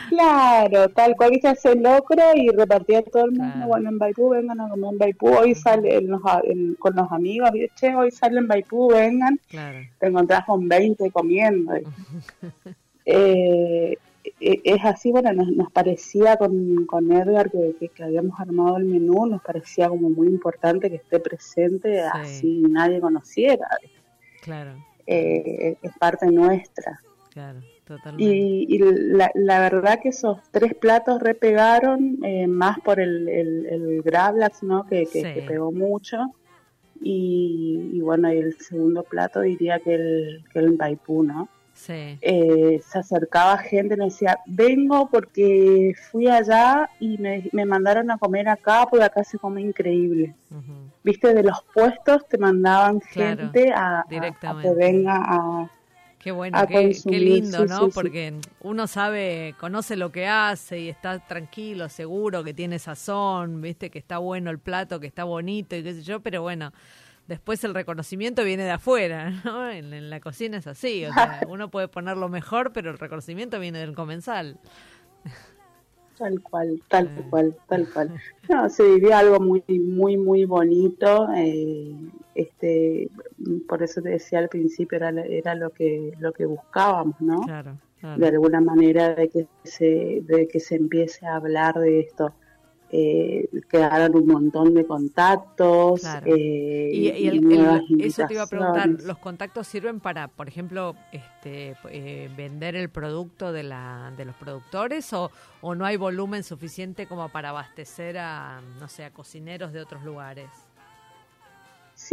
C: claro, tal cual, viste, hace locro y repartía a todo el mundo,
B: Claro.
C: bueno, en Baipú, vengan a comer en Baipú, hoy sale en los en- con los amigos, che, hoy sale en Baipú, vengan, te encontrás con 20 comiendo. Eh, e- es así, bueno, nos, nos parecía con, con Edgar que, que, que habíamos armado el menú, nos parecía como muy importante que esté presente, así nadie conociera,
B: Claro,
C: eh, es parte nuestra.
B: Claro, totalmente.
C: Y, y la, la verdad que esos tres platos repegaron, eh, más por el, el, el Gravlax, ¿no? Que, que,
B: Sí.
C: que pegó mucho. Y, y bueno, y el segundo plato diría que el, que el ¿no?
B: Sí,
C: eh, se acercaba gente y me decía, vengo porque fui allá y me, me mandaron a comer acá porque acá se come increíble. Viste, de los puestos te mandaban
B: Claro,
C: gente a, a- a que venga a...
B: Qué bueno,
C: a
B: qué, lindo,
C: sí,
B: ¿no?
C: sí.
B: Porque uno sabe, conoce lo que hace y está tranquilo, seguro que tiene sazón, viste, que está bueno el plato, que está bonito y qué sé yo, pero bueno, después el reconocimiento viene de afuera, ¿no? En, en la cocina es así, o sea, uno puede ponerlo mejor, pero el reconocimiento viene del comensal.
C: Tal cual, tal
B: Sí.
C: cual, tal cual. No, se vivía algo muy, muy, muy bonito. eh, este, por eso te decía al principio era, era lo que, lo que buscábamos, ¿no?
B: Claro, claro.
C: de alguna manera de que se de que se empiece a hablar de esto eh, quedaron un montón de contactos
B: Claro.
C: eh,
B: Y, y el- eso te iba a preguntar. ¿los contactos sirven para, por ejemplo, este, eh, vender el producto de, la, de los productores o, o no hay volumen suficiente como para abastecer a, no sé, a cocineros de otros lugares?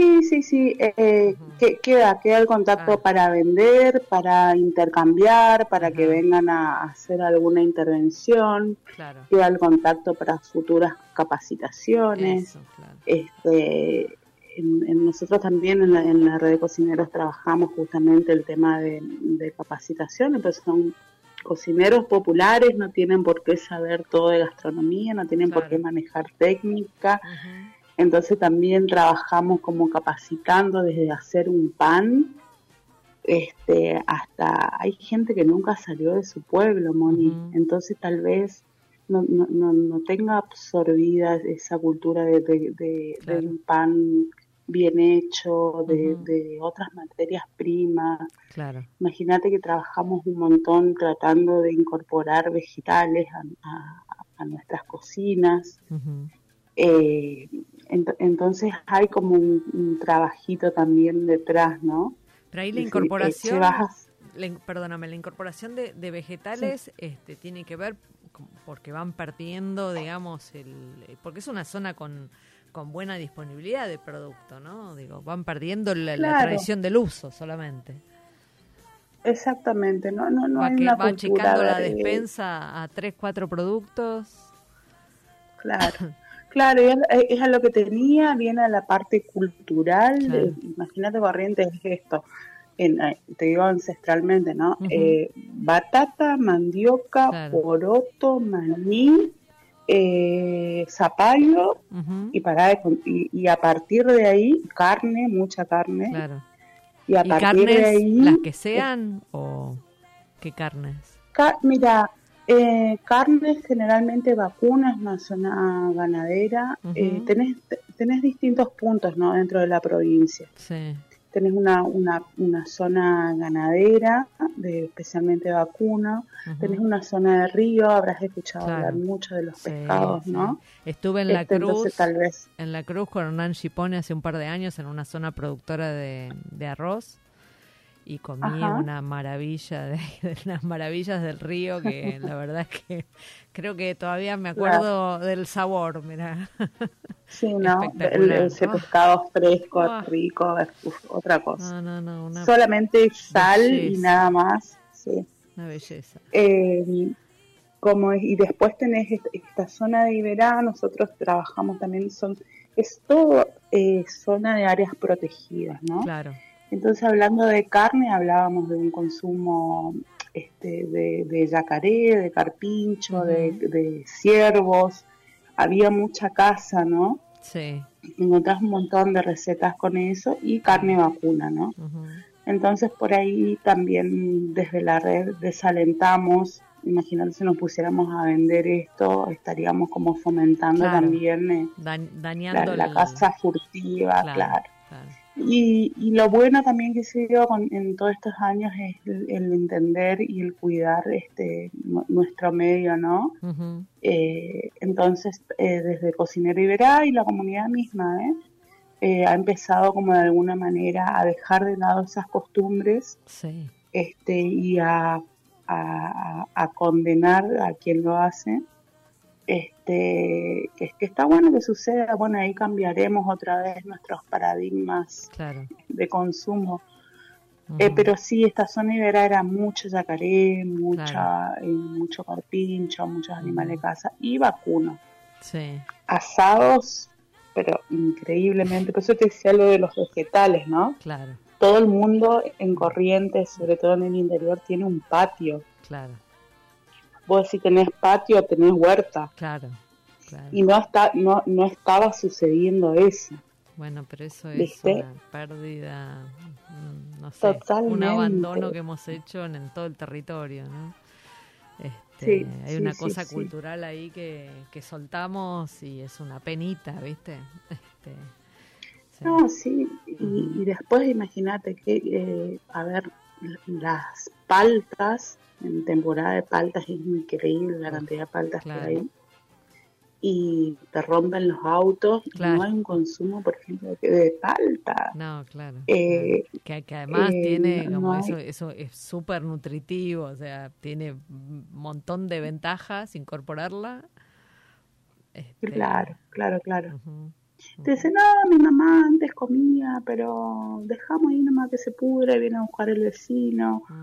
C: Sí sí sí eh,
B: Ujú.
C: que- queda queda el contacto
B: Ah.
C: para vender para intercambiar para que vengan a hacer alguna intervención
B: Claro.
C: queda el contacto para futuras capacitaciones
B: Eso, claro.
C: este en, en nosotros también en la, en la red de cocineros trabajamos justamente el tema de, de capacitación, entonces son cocineros populares, no tienen por qué saber todo de gastronomía, no tienen por qué manejar técnica, entonces también trabajamos como capacitando desde hacer un pan este hasta hay gente que nunca salió de su pueblo, Moni, entonces tal vez no, no, no, no tenga absorbida esa cultura de, de, de-
B: Claro.
C: del pan bien hecho, de, otras materias primas.
B: Claro.
C: Imagínate que trabajamos un montón tratando de incorporar vegetales a, a- a nuestras cocinas. Eh, ent- entonces hay como un, un trabajito también detrás, ¿no?
B: Pero ahí la incorporación... la perdóname, la incorporación de, de vegetales este, tiene que ver porque van perdiendo, digamos, el, porque es una zona con, con buena disponibilidad de producto, ¿no? Digo, van perdiendo la, tradición del uso solamente.
C: Exactamente, no, no, no
B: va
C: hay
B: que,
C: una
B: va achicando la
C: de-
B: despensa a tres, cuatro productos.
C: Claro, claro, es, es a lo que tenía, viene a la parte cultural.
B: Claro.
C: eh, Imagínate Corrientes es esto, en, eh, te digo ancestralmente, ¿no? Eh, batata, mandioca,
B: Claro.
C: poroto, maní, eh, zapallo y, para de y, y a partir de ahí carne, mucha carne.
B: Claro.
C: Y a
B: ¿Y
C: partir de
B: carnes,
C: ahí,
B: las que sean o qué carnes?
C: Ca- mira, eh, carnes generalmente vacunas, una zona ganadera.
B: Ujú.
C: eh, tenés, tenés distintos puntos ¿no? dentro de la provincia.
B: Sí,
C: Tenés una, una, una zona ganadera, de, especialmente vacuna.
B: ujú.
C: Tenés una zona de río, habrás escuchado
B: Claro.
C: hablar mucho de los
B: Sí,
C: pescados,
B: sí.
C: ¿no?
B: Estuve en la
C: Este,
B: Cruz.
C: entonces tal vez
B: en la Cruz con Hernán Chipone hace un par de años en una zona productora de, de arroz y comí
C: Ajá.
B: una maravilla de, de las maravillas del río que la verdad es que creo que todavía me acuerdo del sabor, mira.
C: sí, ¿no? El, ese
B: Ah.
C: pescado fresco,
B: Ah.
C: rico, es uf, otra cosa.
B: No, no, no, una,
C: Solamente sal y nada más. Sí.
B: una belleza.
C: Eh, como y después tenés est- esta zona de Iberá, nosotros trabajamos también, son es todo eh, zona de áreas protegidas, ¿no?
B: Claro.
C: Entonces hablando de carne, hablábamos de un consumo este, de, de yacaré, de carpincho, de, ciervos, había mucha caza, ¿no?
B: Sí.
C: Encontrás un montón de recetas con eso y carne vacuna, ¿no? Entonces por ahí también desde la red desalentamos, imagínate si nos pusiéramos a vender esto, estaríamos como fomentando
B: Claro.
C: también eh,
B: Da-
C: la,
B: dañando
C: la
B: el-
C: caza furtiva,
B: Claro,
C: claro.
B: claro.
C: Y, y lo bueno también que se dio con- en todos estos años es el, el entender y el cuidar este nu- nuestro medio, ¿no? Eh, entonces, eh, desde Cocinero Iberá y la comunidad misma, ¿eh? Eh, ha empezado como de alguna manera a dejar de lado esas costumbres
B: Sí.
C: este, y a, a, a condenar a quien lo hace. Este, que, que está bueno que suceda, bueno, ahí cambiaremos otra vez nuestros paradigmas
B: Claro.
C: de consumo. Eh, pero sí, esta zona ibera era mucho yacaré, mucha,
B: Claro.
C: eh, mucho carpincho, muchos animales de casa y vacuno.
B: Sí,
C: Asados, pero increíblemente, por eso te decía lo de los vegetales, ¿no?
B: claro,
C: Todo el mundo en Corrientes, sobre todo en el interior, tiene un patio.
B: claro,
C: Vos si tenés patio, tenés huerta.
B: claro, claro.
C: Y no, está, no, no estaba sucediendo eso.
B: Bueno, pero eso es
C: ¿Viste?
B: una pérdida, mm, no sé, un
C: Totalmente.
B: abandono que hemos hecho en, en todo el territorio, ¿no? Este,
C: Sí,
B: hay
C: sí,
B: una cosa
C: sí.
B: cultural ahí que, que soltamos y es una penita, ¿viste? Este.
C: No, sí, y, después imagínate que, eh, a ver, las paltas, en temporada de paltas es increíble la cantidad de paltas
B: claro.
C: que hay. Y te rompen los autos,
B: Claro.
C: no hay un consumo, por ejemplo, de, palta.
B: No, claro.
C: Eh.
B: Que, que además
C: eh,
B: tiene
C: no
B: como eso, eso es súper nutritivo, o sea, tiene un montón de ventajas incorporarla. Este,
C: Claro, claro, claro. Te dice, no, mi mamá antes comía, pero dejamos ahí nomás que se pudre, viene a buscar el vecino.
B: ujú.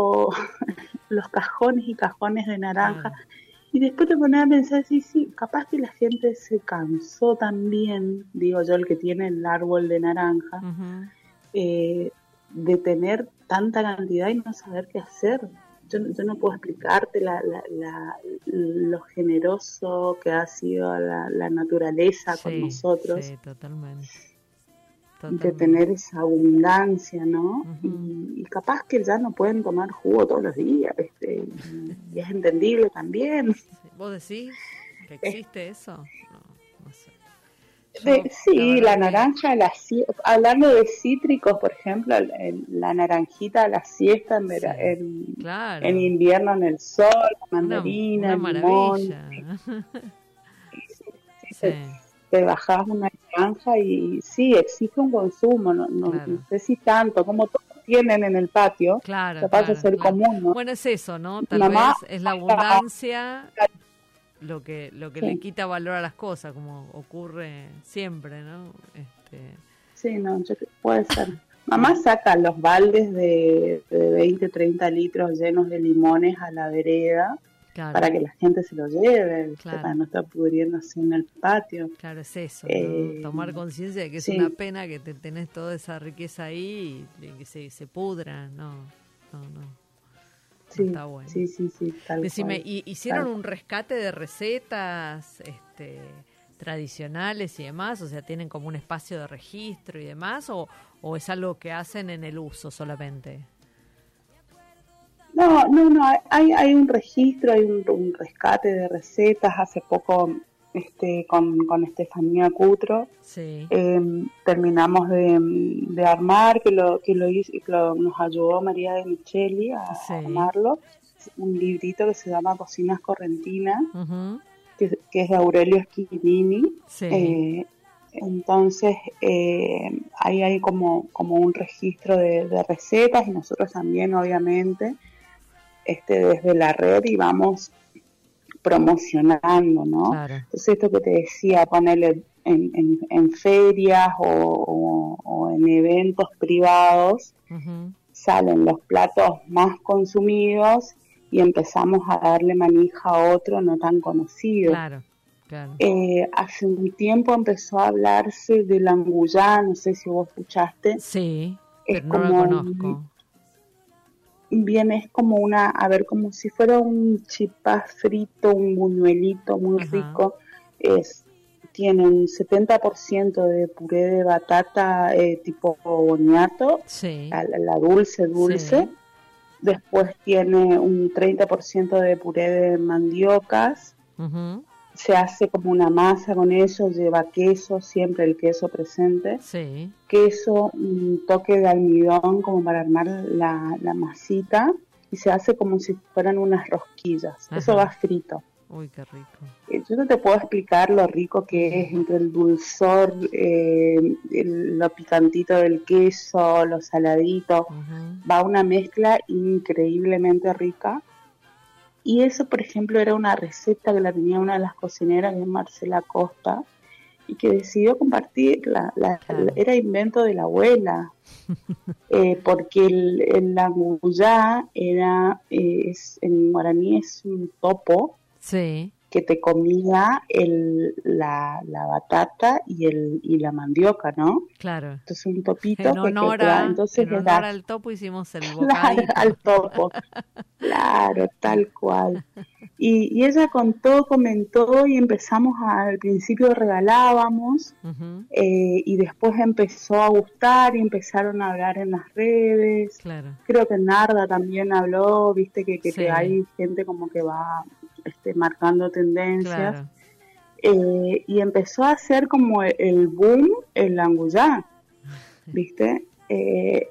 C: O los cajones y cajones de naranja.
B: Claro.
C: Y después te pones a pensar, sí, sí, capaz que la gente se cansó también, digo yo, el que tiene el árbol de naranja, eh, de tener tanta cantidad y no saber qué hacer. Yo, no- yo no puedo explicarte la, la- la- lo generoso que ha sido la, naturaleza con y
B: Sí, totalmente.
C: De
B: Totalmente.
C: tener esa abundancia, ¿no? Y, y capaz que ya no pueden tomar jugo todos los días, este, y, es entendible también.
B: ¿Vos decís que
C: Eh.
B: existe eso? No, no sé. Yo,
C: De- sí, la,
B: que-
C: naranja, la, sie- hablando de cítricos, por ejemplo, el- el- la naranjita a la siesta en, vera-
B: Sí,
C: en,
B: Claro.
C: en invierno en el sol, la mandarina,
B: una
C: el limón, sí,
B: Sí,
C: te bajás una naranja y sí, existe un consumo, no, no,
B: Claro.
C: no sé si tanto, como todos tienen en el patio,
B: claro.
C: capaz
B: claro,
C: de ser
B: claro.
C: común, ¿no?
B: Bueno, es eso, ¿no? Tal
C: Mamá,
B: vez es la abundancia lo que lo que
C: Sí.
B: le quita valor a las cosas, como ocurre siempre, ¿no? Este,
C: Sí, no, yo puede ser. Mamá saca los baldes de, de 20, 30 litros llenos de limones a la vereda
B: claro,
C: para que la gente se los lleve, para no estar pudriéndose en el patio.
B: claro, es eso, ¿no?
C: Eh,
B: Tomar conciencia de que es
C: sí.
B: una pena que te tenés toda esa riqueza ahí y que se, se pudra, no, no, no.
C: Sí,
B: está bueno.
C: sí, sí, sí, tal
B: Decime,
C: cual.
B: ¿y hicieron
C: Tal
B: un rescate de recetas este, tradicionales y demás? O sea, ¿tienen como un espacio de registro y demás? ¿O, o es algo que hacen en el uso solamente?
C: No, no, no, hay, hay un registro, hay un, un rescate de recetas. Hace poco este, con, con Estefanía Cutro
B: Sí.
C: eh, terminamos de, de armar, que lo que lo, hizo, que lo- nos ayudó María de Micheli a
B: Sí.
C: armarlo, un librito que se llama Cocinas Correntinas, que, que es de Aurelio Schifini.
B: Sí.
C: Eh, entonces, eh, ahí hay como, como un registro de, de recetas y nosotros también, obviamente, este, desde la red y vamos promocionando, ¿no?
B: claro.
C: Entonces, esto que te decía, ponerle en, en, en ferias o, o- o en eventos privados, salen los platos más consumidos y empezamos a darle manija a otro no tan conocido.
B: Claro, claro.
C: Eh, hace un tiempo empezó a hablarse de la anguyá, no sé si vos escuchaste.
B: Sí,
C: es
B: pero no lo
C: como
B: conozco.
C: Bien, es como una, a ver, como si fuera un chipá frito, un buñuelito muy
B: Ajá.
C: rico. Es, tiene un 70% de puré de batata eh, tipo boniato,
B: Sí,
C: la, la dulce, dulce.
B: Sí.
C: Después tiene un 30% de puré de mandiocas.
B: ujú,
C: Se hace como una masa con eso, lleva queso, siempre el queso presente.
B: sí,
C: queso, un toque de almidón como para armar la, la masita y se hace como si fueran unas rosquillas. Eso va frito.
B: Uy, qué rico.
C: Eh, Yo no te puedo explicar lo rico que es entre el dulzor, eh, el- lo picantito del queso, lo saladito. Va una mezcla increíblemente rica. Y eso, por ejemplo, era una receta que la tenía una de las cocineras, que es Marcela Costa, y que decidió compartirla. La-
B: Claro.
C: la- era invento de la abuela. Eh, porque el, el languyá era, eh, es, en guaraní es un topo
B: Sí,
C: que te comía el, la, la batata y, el, y la mandioca, ¿no?
B: claro.
C: Entonces un topito
B: En honor, a,
C: entonces
B: en honor al topo hicimos el
C: Claro,
B: bocadito.
C: al topo. Claro, tal cual. Y, y ella contó, comentó y empezamos a- al principio regalábamos eh, y después empezó a gustar y empezaron a hablar en las redes.
B: Claro.
C: Creo que Narda también habló, viste que, que,
B: Sí.
C: que hay gente como que va este, marcando tendencias.
B: Claro.
C: Eh, y empezó a hacer como el boom el languyá, ¿viste? Eh,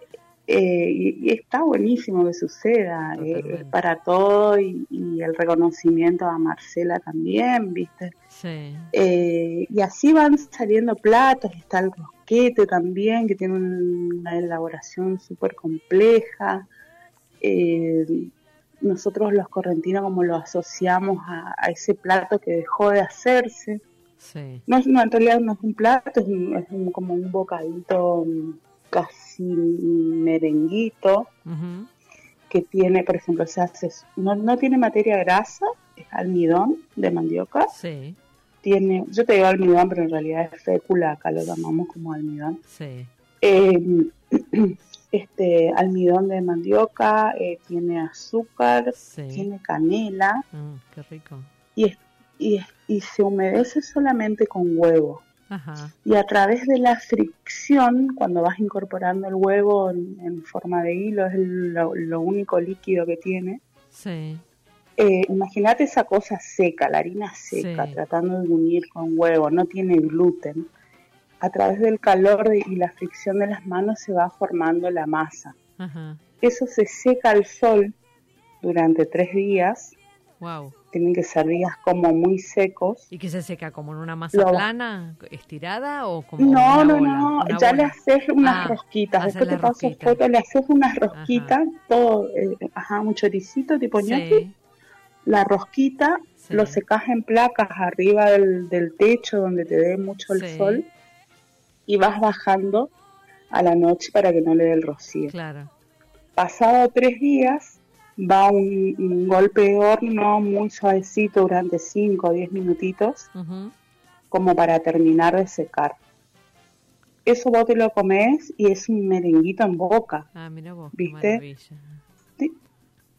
C: eh, y, y está buenísimo que suceda, es para todo y, y el reconocimiento a Marcela también, ¿viste?
B: Sí.
C: Y así van saliendo platos, está el rosquete también, que tiene una elaboración súper compleja. Eh, nosotros los correntinos como lo asociamos a, a ese plato que dejó de hacerse.
B: Sí.
C: No, es- no, en realidad no es un plato, es, un- es un- como un bocadito mm, casi merenguito que tiene, por ejemplo, se hace, no, no tiene materia grasa, es almidón de mandioca,
B: Sí,
C: tiene, yo te digo almidón, pero en realidad es fécula, acá lo llamamos como almidón.
B: sí.
C: Eh, este almidón de mandioca, eh, tiene azúcar,
B: Sí.
C: tiene canela
B: Mm, qué rico.
C: y, es- y, y se humedece solamente con huevo.
B: Ajá.
C: Y a través de la fricción, cuando vas incorporando el huevo en, en forma de hilo, es el- lo, lo único líquido que tiene.
B: Sí.
C: Eh, Imagínate esa cosa seca, la harina seca,
B: Sí.
C: tratando de unir con huevo, no tiene gluten. A través del calor y la fricción de las manos se va formando la masa.
B: Ajá.
C: Eso se seca al sol durante tres días,
B: Wow.
C: tienen que ser días como muy secos.
B: ¿Y qué se seca? ¿Como en una masa
C: Lo-
B: plana, estirada o como
C: No,
B: una
C: no,
B: bola?
C: no,
B: Una
C: ya le
B: bola.
C: haces unas
B: Ah,
C: rosquitas. Después te paso
B: rosquitas.
C: foto, le haces unas rosquitas, todo, eh, ajá, un choricito tipo ñoqui.
B: Sí,
C: La rosquita
B: sí.
C: lo secas en placas arriba del, del techo donde te dé mucho el
B: Sí.
C: sol y vas bajando a la noche para que no le dé el rocío.
B: Claro.
C: Pasado tres días va un, un golpe de horno muy suavecito durante 5 o 10 minutitos como para terminar de secar. Eso vos te lo comes y es un merenguito en boca.
B: Ah, mira vos,
C: ¿Viste?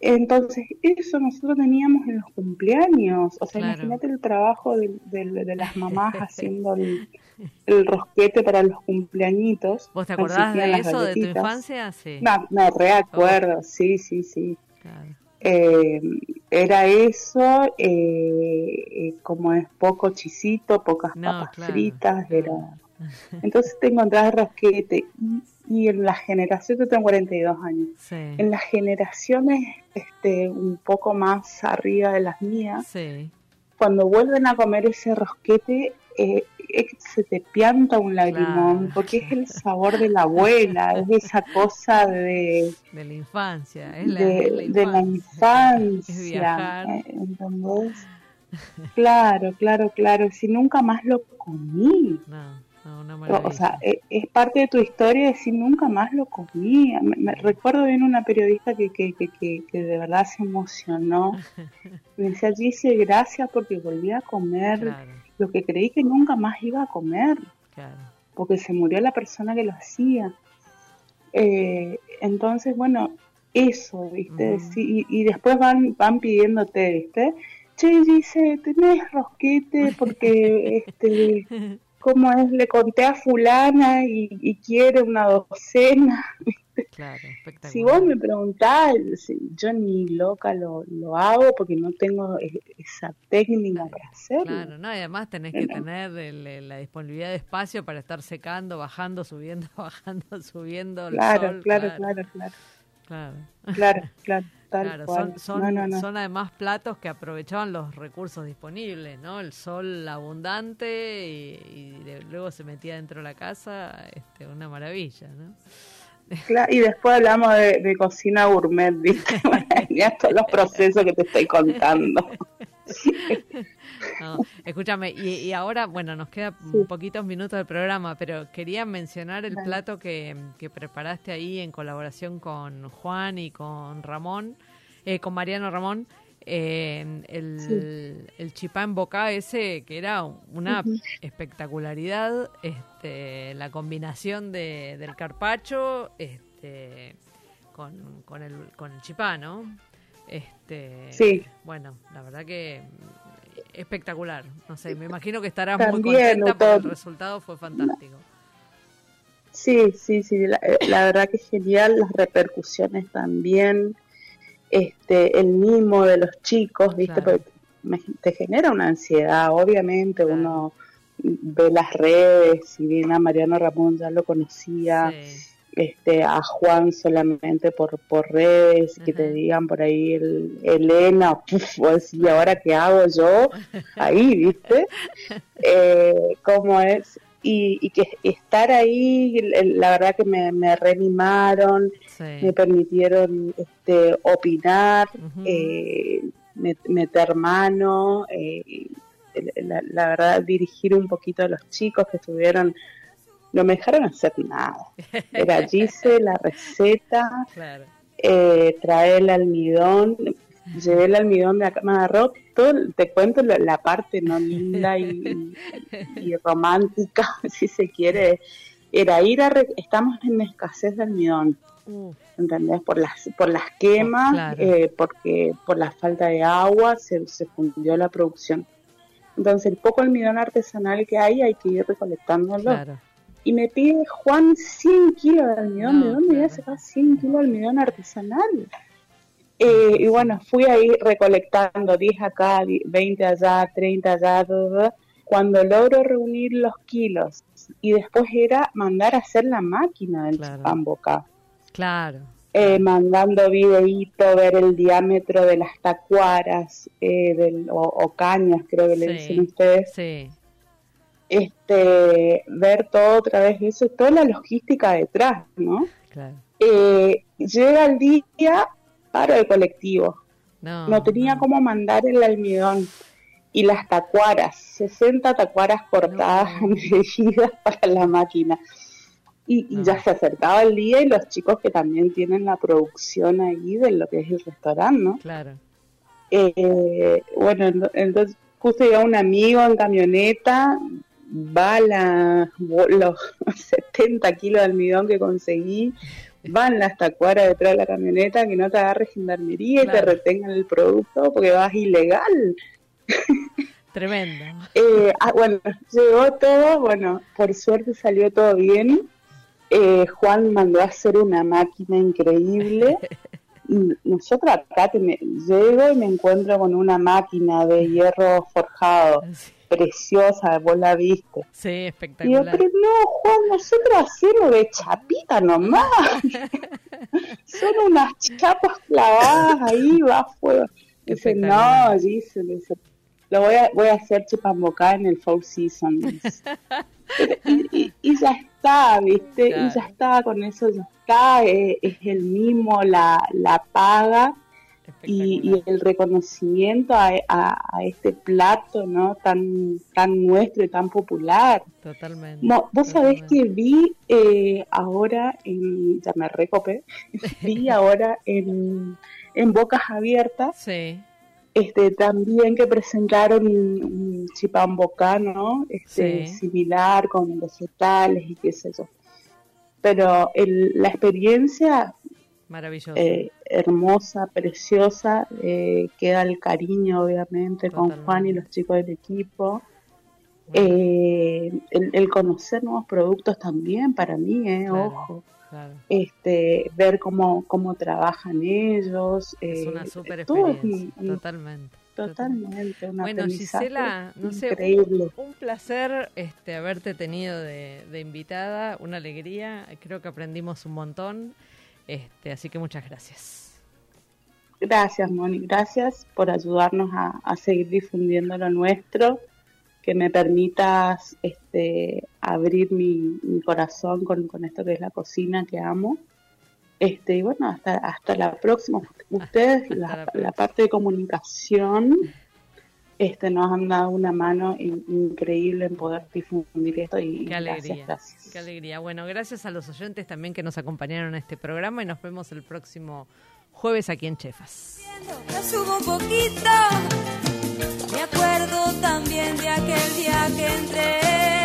C: Entonces, eso nosotros teníamos en los cumpleaños. O sea,
B: Claro.
C: imagínate el trabajo de, de- de las mamás haciendo el, el rosquete para los cumpleañitos.
B: ¿Vos te
C: No
B: acordás de eso de tu infancia? Sí.
C: No, me reacuerdo, sí, sí, sí.
B: Claro.
C: Eh, era eso, eh, eh, como es poco chisito, pocas
B: No,
C: papas
B: claro,
C: fritas, era... Entonces te encontrás rosquete. Y, en la generación, yo tengo 42 años,
B: Sí.
C: en las generaciones este, un poco más arriba de las mías,
B: Sí.
C: cuando vuelven a comer ese rosquete, eh, que se te pianta un lagrimón,
B: Claro.
C: porque es el sabor de la abuela, es esa cosa de,
B: De la infancia. Es la,
C: de,
B: la
C: de la
B: infancia. Es viajar.
C: eh, ¿entendés? Claro, claro, claro. Si nunca más lo comí.
B: No, no, una
C: O-
B: maravilla.
C: O sea, eh, es parte de tu historia decir nunca más lo comí. Recuerdo bien una periodista que, que, que, que, de verdad se emocionó. Me decía, Gise, gracias porque volví a comer
B: claro,
C: lo que creí que nunca más iba a comer,
B: claro.
C: porque se murió la persona que lo hacía. Eh, entonces, bueno, eso, ¿viste? Sí, y, y después van, van pidiéndote, ¿viste? Che, dice, ¿tenés rosquete? Porque, este, ¿cómo es? Le conté a fulana y, y quiere una docena.
B: Claro, espectacular.
C: Si vos me preguntás, yo ni loca lo, lo hago porque no tengo esa técnica para hacerlo.
B: Claro, no, y además tenés que tener el- el- la disponibilidad de espacio para estar secando, bajando, subiendo, bajando, subiendo. el
C: Claro,
B: sol,
C: claro, claro, claro.
B: Claro.
C: Claro, claro, tal
B: Claro,
C: cual.
B: son, son,
C: no, no, no.
B: son además platos que aprovechaban los recursos disponibles, ¿no? El sol abundante y, y de- luego se metía dentro de la casa, este, una maravilla, ¿no?
C: Y después hablamos de, de cocina gourmet, ¿viste? Todos los procesos que te estoy contando.
B: No, escúchame, y, y ahora, bueno, nos quedan
C: Sí.
B: poquitos minutos del programa, pero quería mencionar el plato que, que preparaste ahí en colaboración con Juan y con Ramón, eh, con Mariano Ramón, eh, el, el chipá en boca ese, que era una espectacularidad, este, la combinación de, del carpacho este, con, con, el, con el chipá, ¿no? Este,
C: Sí.
B: Bueno, la verdad que espectacular. No sé, me imagino que estarás muy contenta porque el resultado fue fantástico.
C: Sí, sí, sí, la, eh, la verdad que genial, las repercusiones también, este, el mimo de los chicos, ¿viste?
B: Claro.
C: Porque me- te genera una ansiedad, obviamente
B: Claro.
C: uno ve las redes, si bien a Mariano Ramón ya lo conocía,
B: Sí,
C: este, a Juan solamente por, por redes, que te digan por ahí el Elena, puf, decís, ¿y ahora qué hago yo? Ahí, ¿viste? Eh, ¿Cómo es? Y, y que estar ahí, la verdad que me, me reanimaron,
B: sí.
C: me permitieron este, opinar, eh, met- meter mano, eh, la, la verdad dirigir un poquito a los chicos que estuvieron, no me dejaron hacer nada. Era Gise, la receta,
B: Claro.
C: eh, traer el almidón, llevé el almidón de acá, me agarró todo, te cuento la, la parte no linda y, y romántica, si se quiere, era ir a, re- estamos en escasez de almidón, ¿entendés? Por las, por las quemas,
B: claro.
C: eh, porque por la falta de agua se, se fundió la producción. Entonces el poco almidón artesanal que hay hay que ir recolectándolo.
B: claro.
C: Y me pide Juan 100 kilos de almidón.
B: No,
C: ¿De dónde voy a sacar 100 kilos de almidón artesanal? Eh, y bueno, fui ahí recolectando 10 acá, 20 allá, 30 allá. Cuando logro reunir los kilos y después era mandar a hacer la máquina del
B: Claro.
C: pan boca.
B: Claro.
C: Eh, mandando videíto, ver el diámetro de las tacuaras eh, del, o, o cañas, creo que le dicen ustedes
B: Sí,
C: este, ver todo otra vez eso, toda la logística detrás, ¿no?
B: claro.
C: Eh, llega el día, paro el colectivo,
B: No,
C: no tenía
B: no.
C: cómo mandar el almidón y las tacuaras, 60 tacuaras cortadas,
B: No.
C: medidas para la máquina. Y, ya se acercaba el día y los chicos que también tienen la producción ahí de lo que es el restaurante, ¿no?
B: Claro.
C: Eh, bueno, ento- entonces justo llega un amigo en camioneta, va la, bo- los 70 kilos de almidón que conseguí, van las tacuaras detrás de la camioneta, que no te agarre gendarmería y te retengan el producto porque vas ilegal.
B: Tremendo.
C: Eh, ah, bueno, llegó todo, bueno, por suerte salió todo bien. Eh, Juan mandó a hacer una máquina increíble. Y Nosotros acá te me- llego y me encuentro con una máquina de hierro forjado,
B: Sí,
C: preciosa, vos la viste.
B: sí,
C: Y yo,
B: espectacular.
C: pero no, Juan, nosotros hacemos de chapita nomás. Son unas chapas clavadas ahí, va fuego. Dice, no,
B: Espectacular.
C: dice, dice, lo voy a, voy a hacer chipambocá en el Four Seasons. y, y- y ya está, ¿viste?
B: Claro.
C: Y ya está, con eso ya está, eh, es el mimo, la, la paga y, el reconocimiento a, a- a este plato, ¿no? Tan, tan nuestro y tan popular.
B: Totalmente.
C: Vos sabés que vi eh, ahora, en, ya me recopé, vi ahora en, en Bocas Abiertas,
B: Sí,
C: este, también que presentaron un, un chipán bocano, este,
B: Sí.
C: similar con vegetales y qué sé yo. Pero el- la experiencia
B: maravilloso.
C: eh, hermosa, preciosa, eh, queda el cariño obviamente con. Juan y los chicos del equipo.
B: Bueno,
C: Eh, el, el conocer nuevos productos también para mí, eh,
B: Claro.
C: ojo.
B: claro.
C: Este, ver cómo, cómo trabajan ellos.
B: Es una super experiencia. Totalmente.
C: totalmente. Un
B: Bueno, Gisela, no sé,
C: increíble.
B: un, un placer este, haberte tenido de, de invitada, una alegría, creo que aprendimos un montón. Este, así que muchas gracias.
C: Gracias, Moni. Gracias por ayudarnos a, a seguir difundiendo lo nuestro que me permitas este, abrir mi, mi corazón con, con, esto que es la cocina que amo. Este, y bueno, hasta, hasta la próxima. Ustedes, la, la, la, parte de comunicación, este, nos han dado una mano in, increíble en poder difundir esto y
B: qué alegría,
C: gracias, gracias.
B: Qué alegría. Bueno, gracias a los oyentes también que nos acompañaron en este programa y nos vemos el próximo jueves aquí en Chefas.
A: subo un poquito. Me acuerdo también de aquel día que entré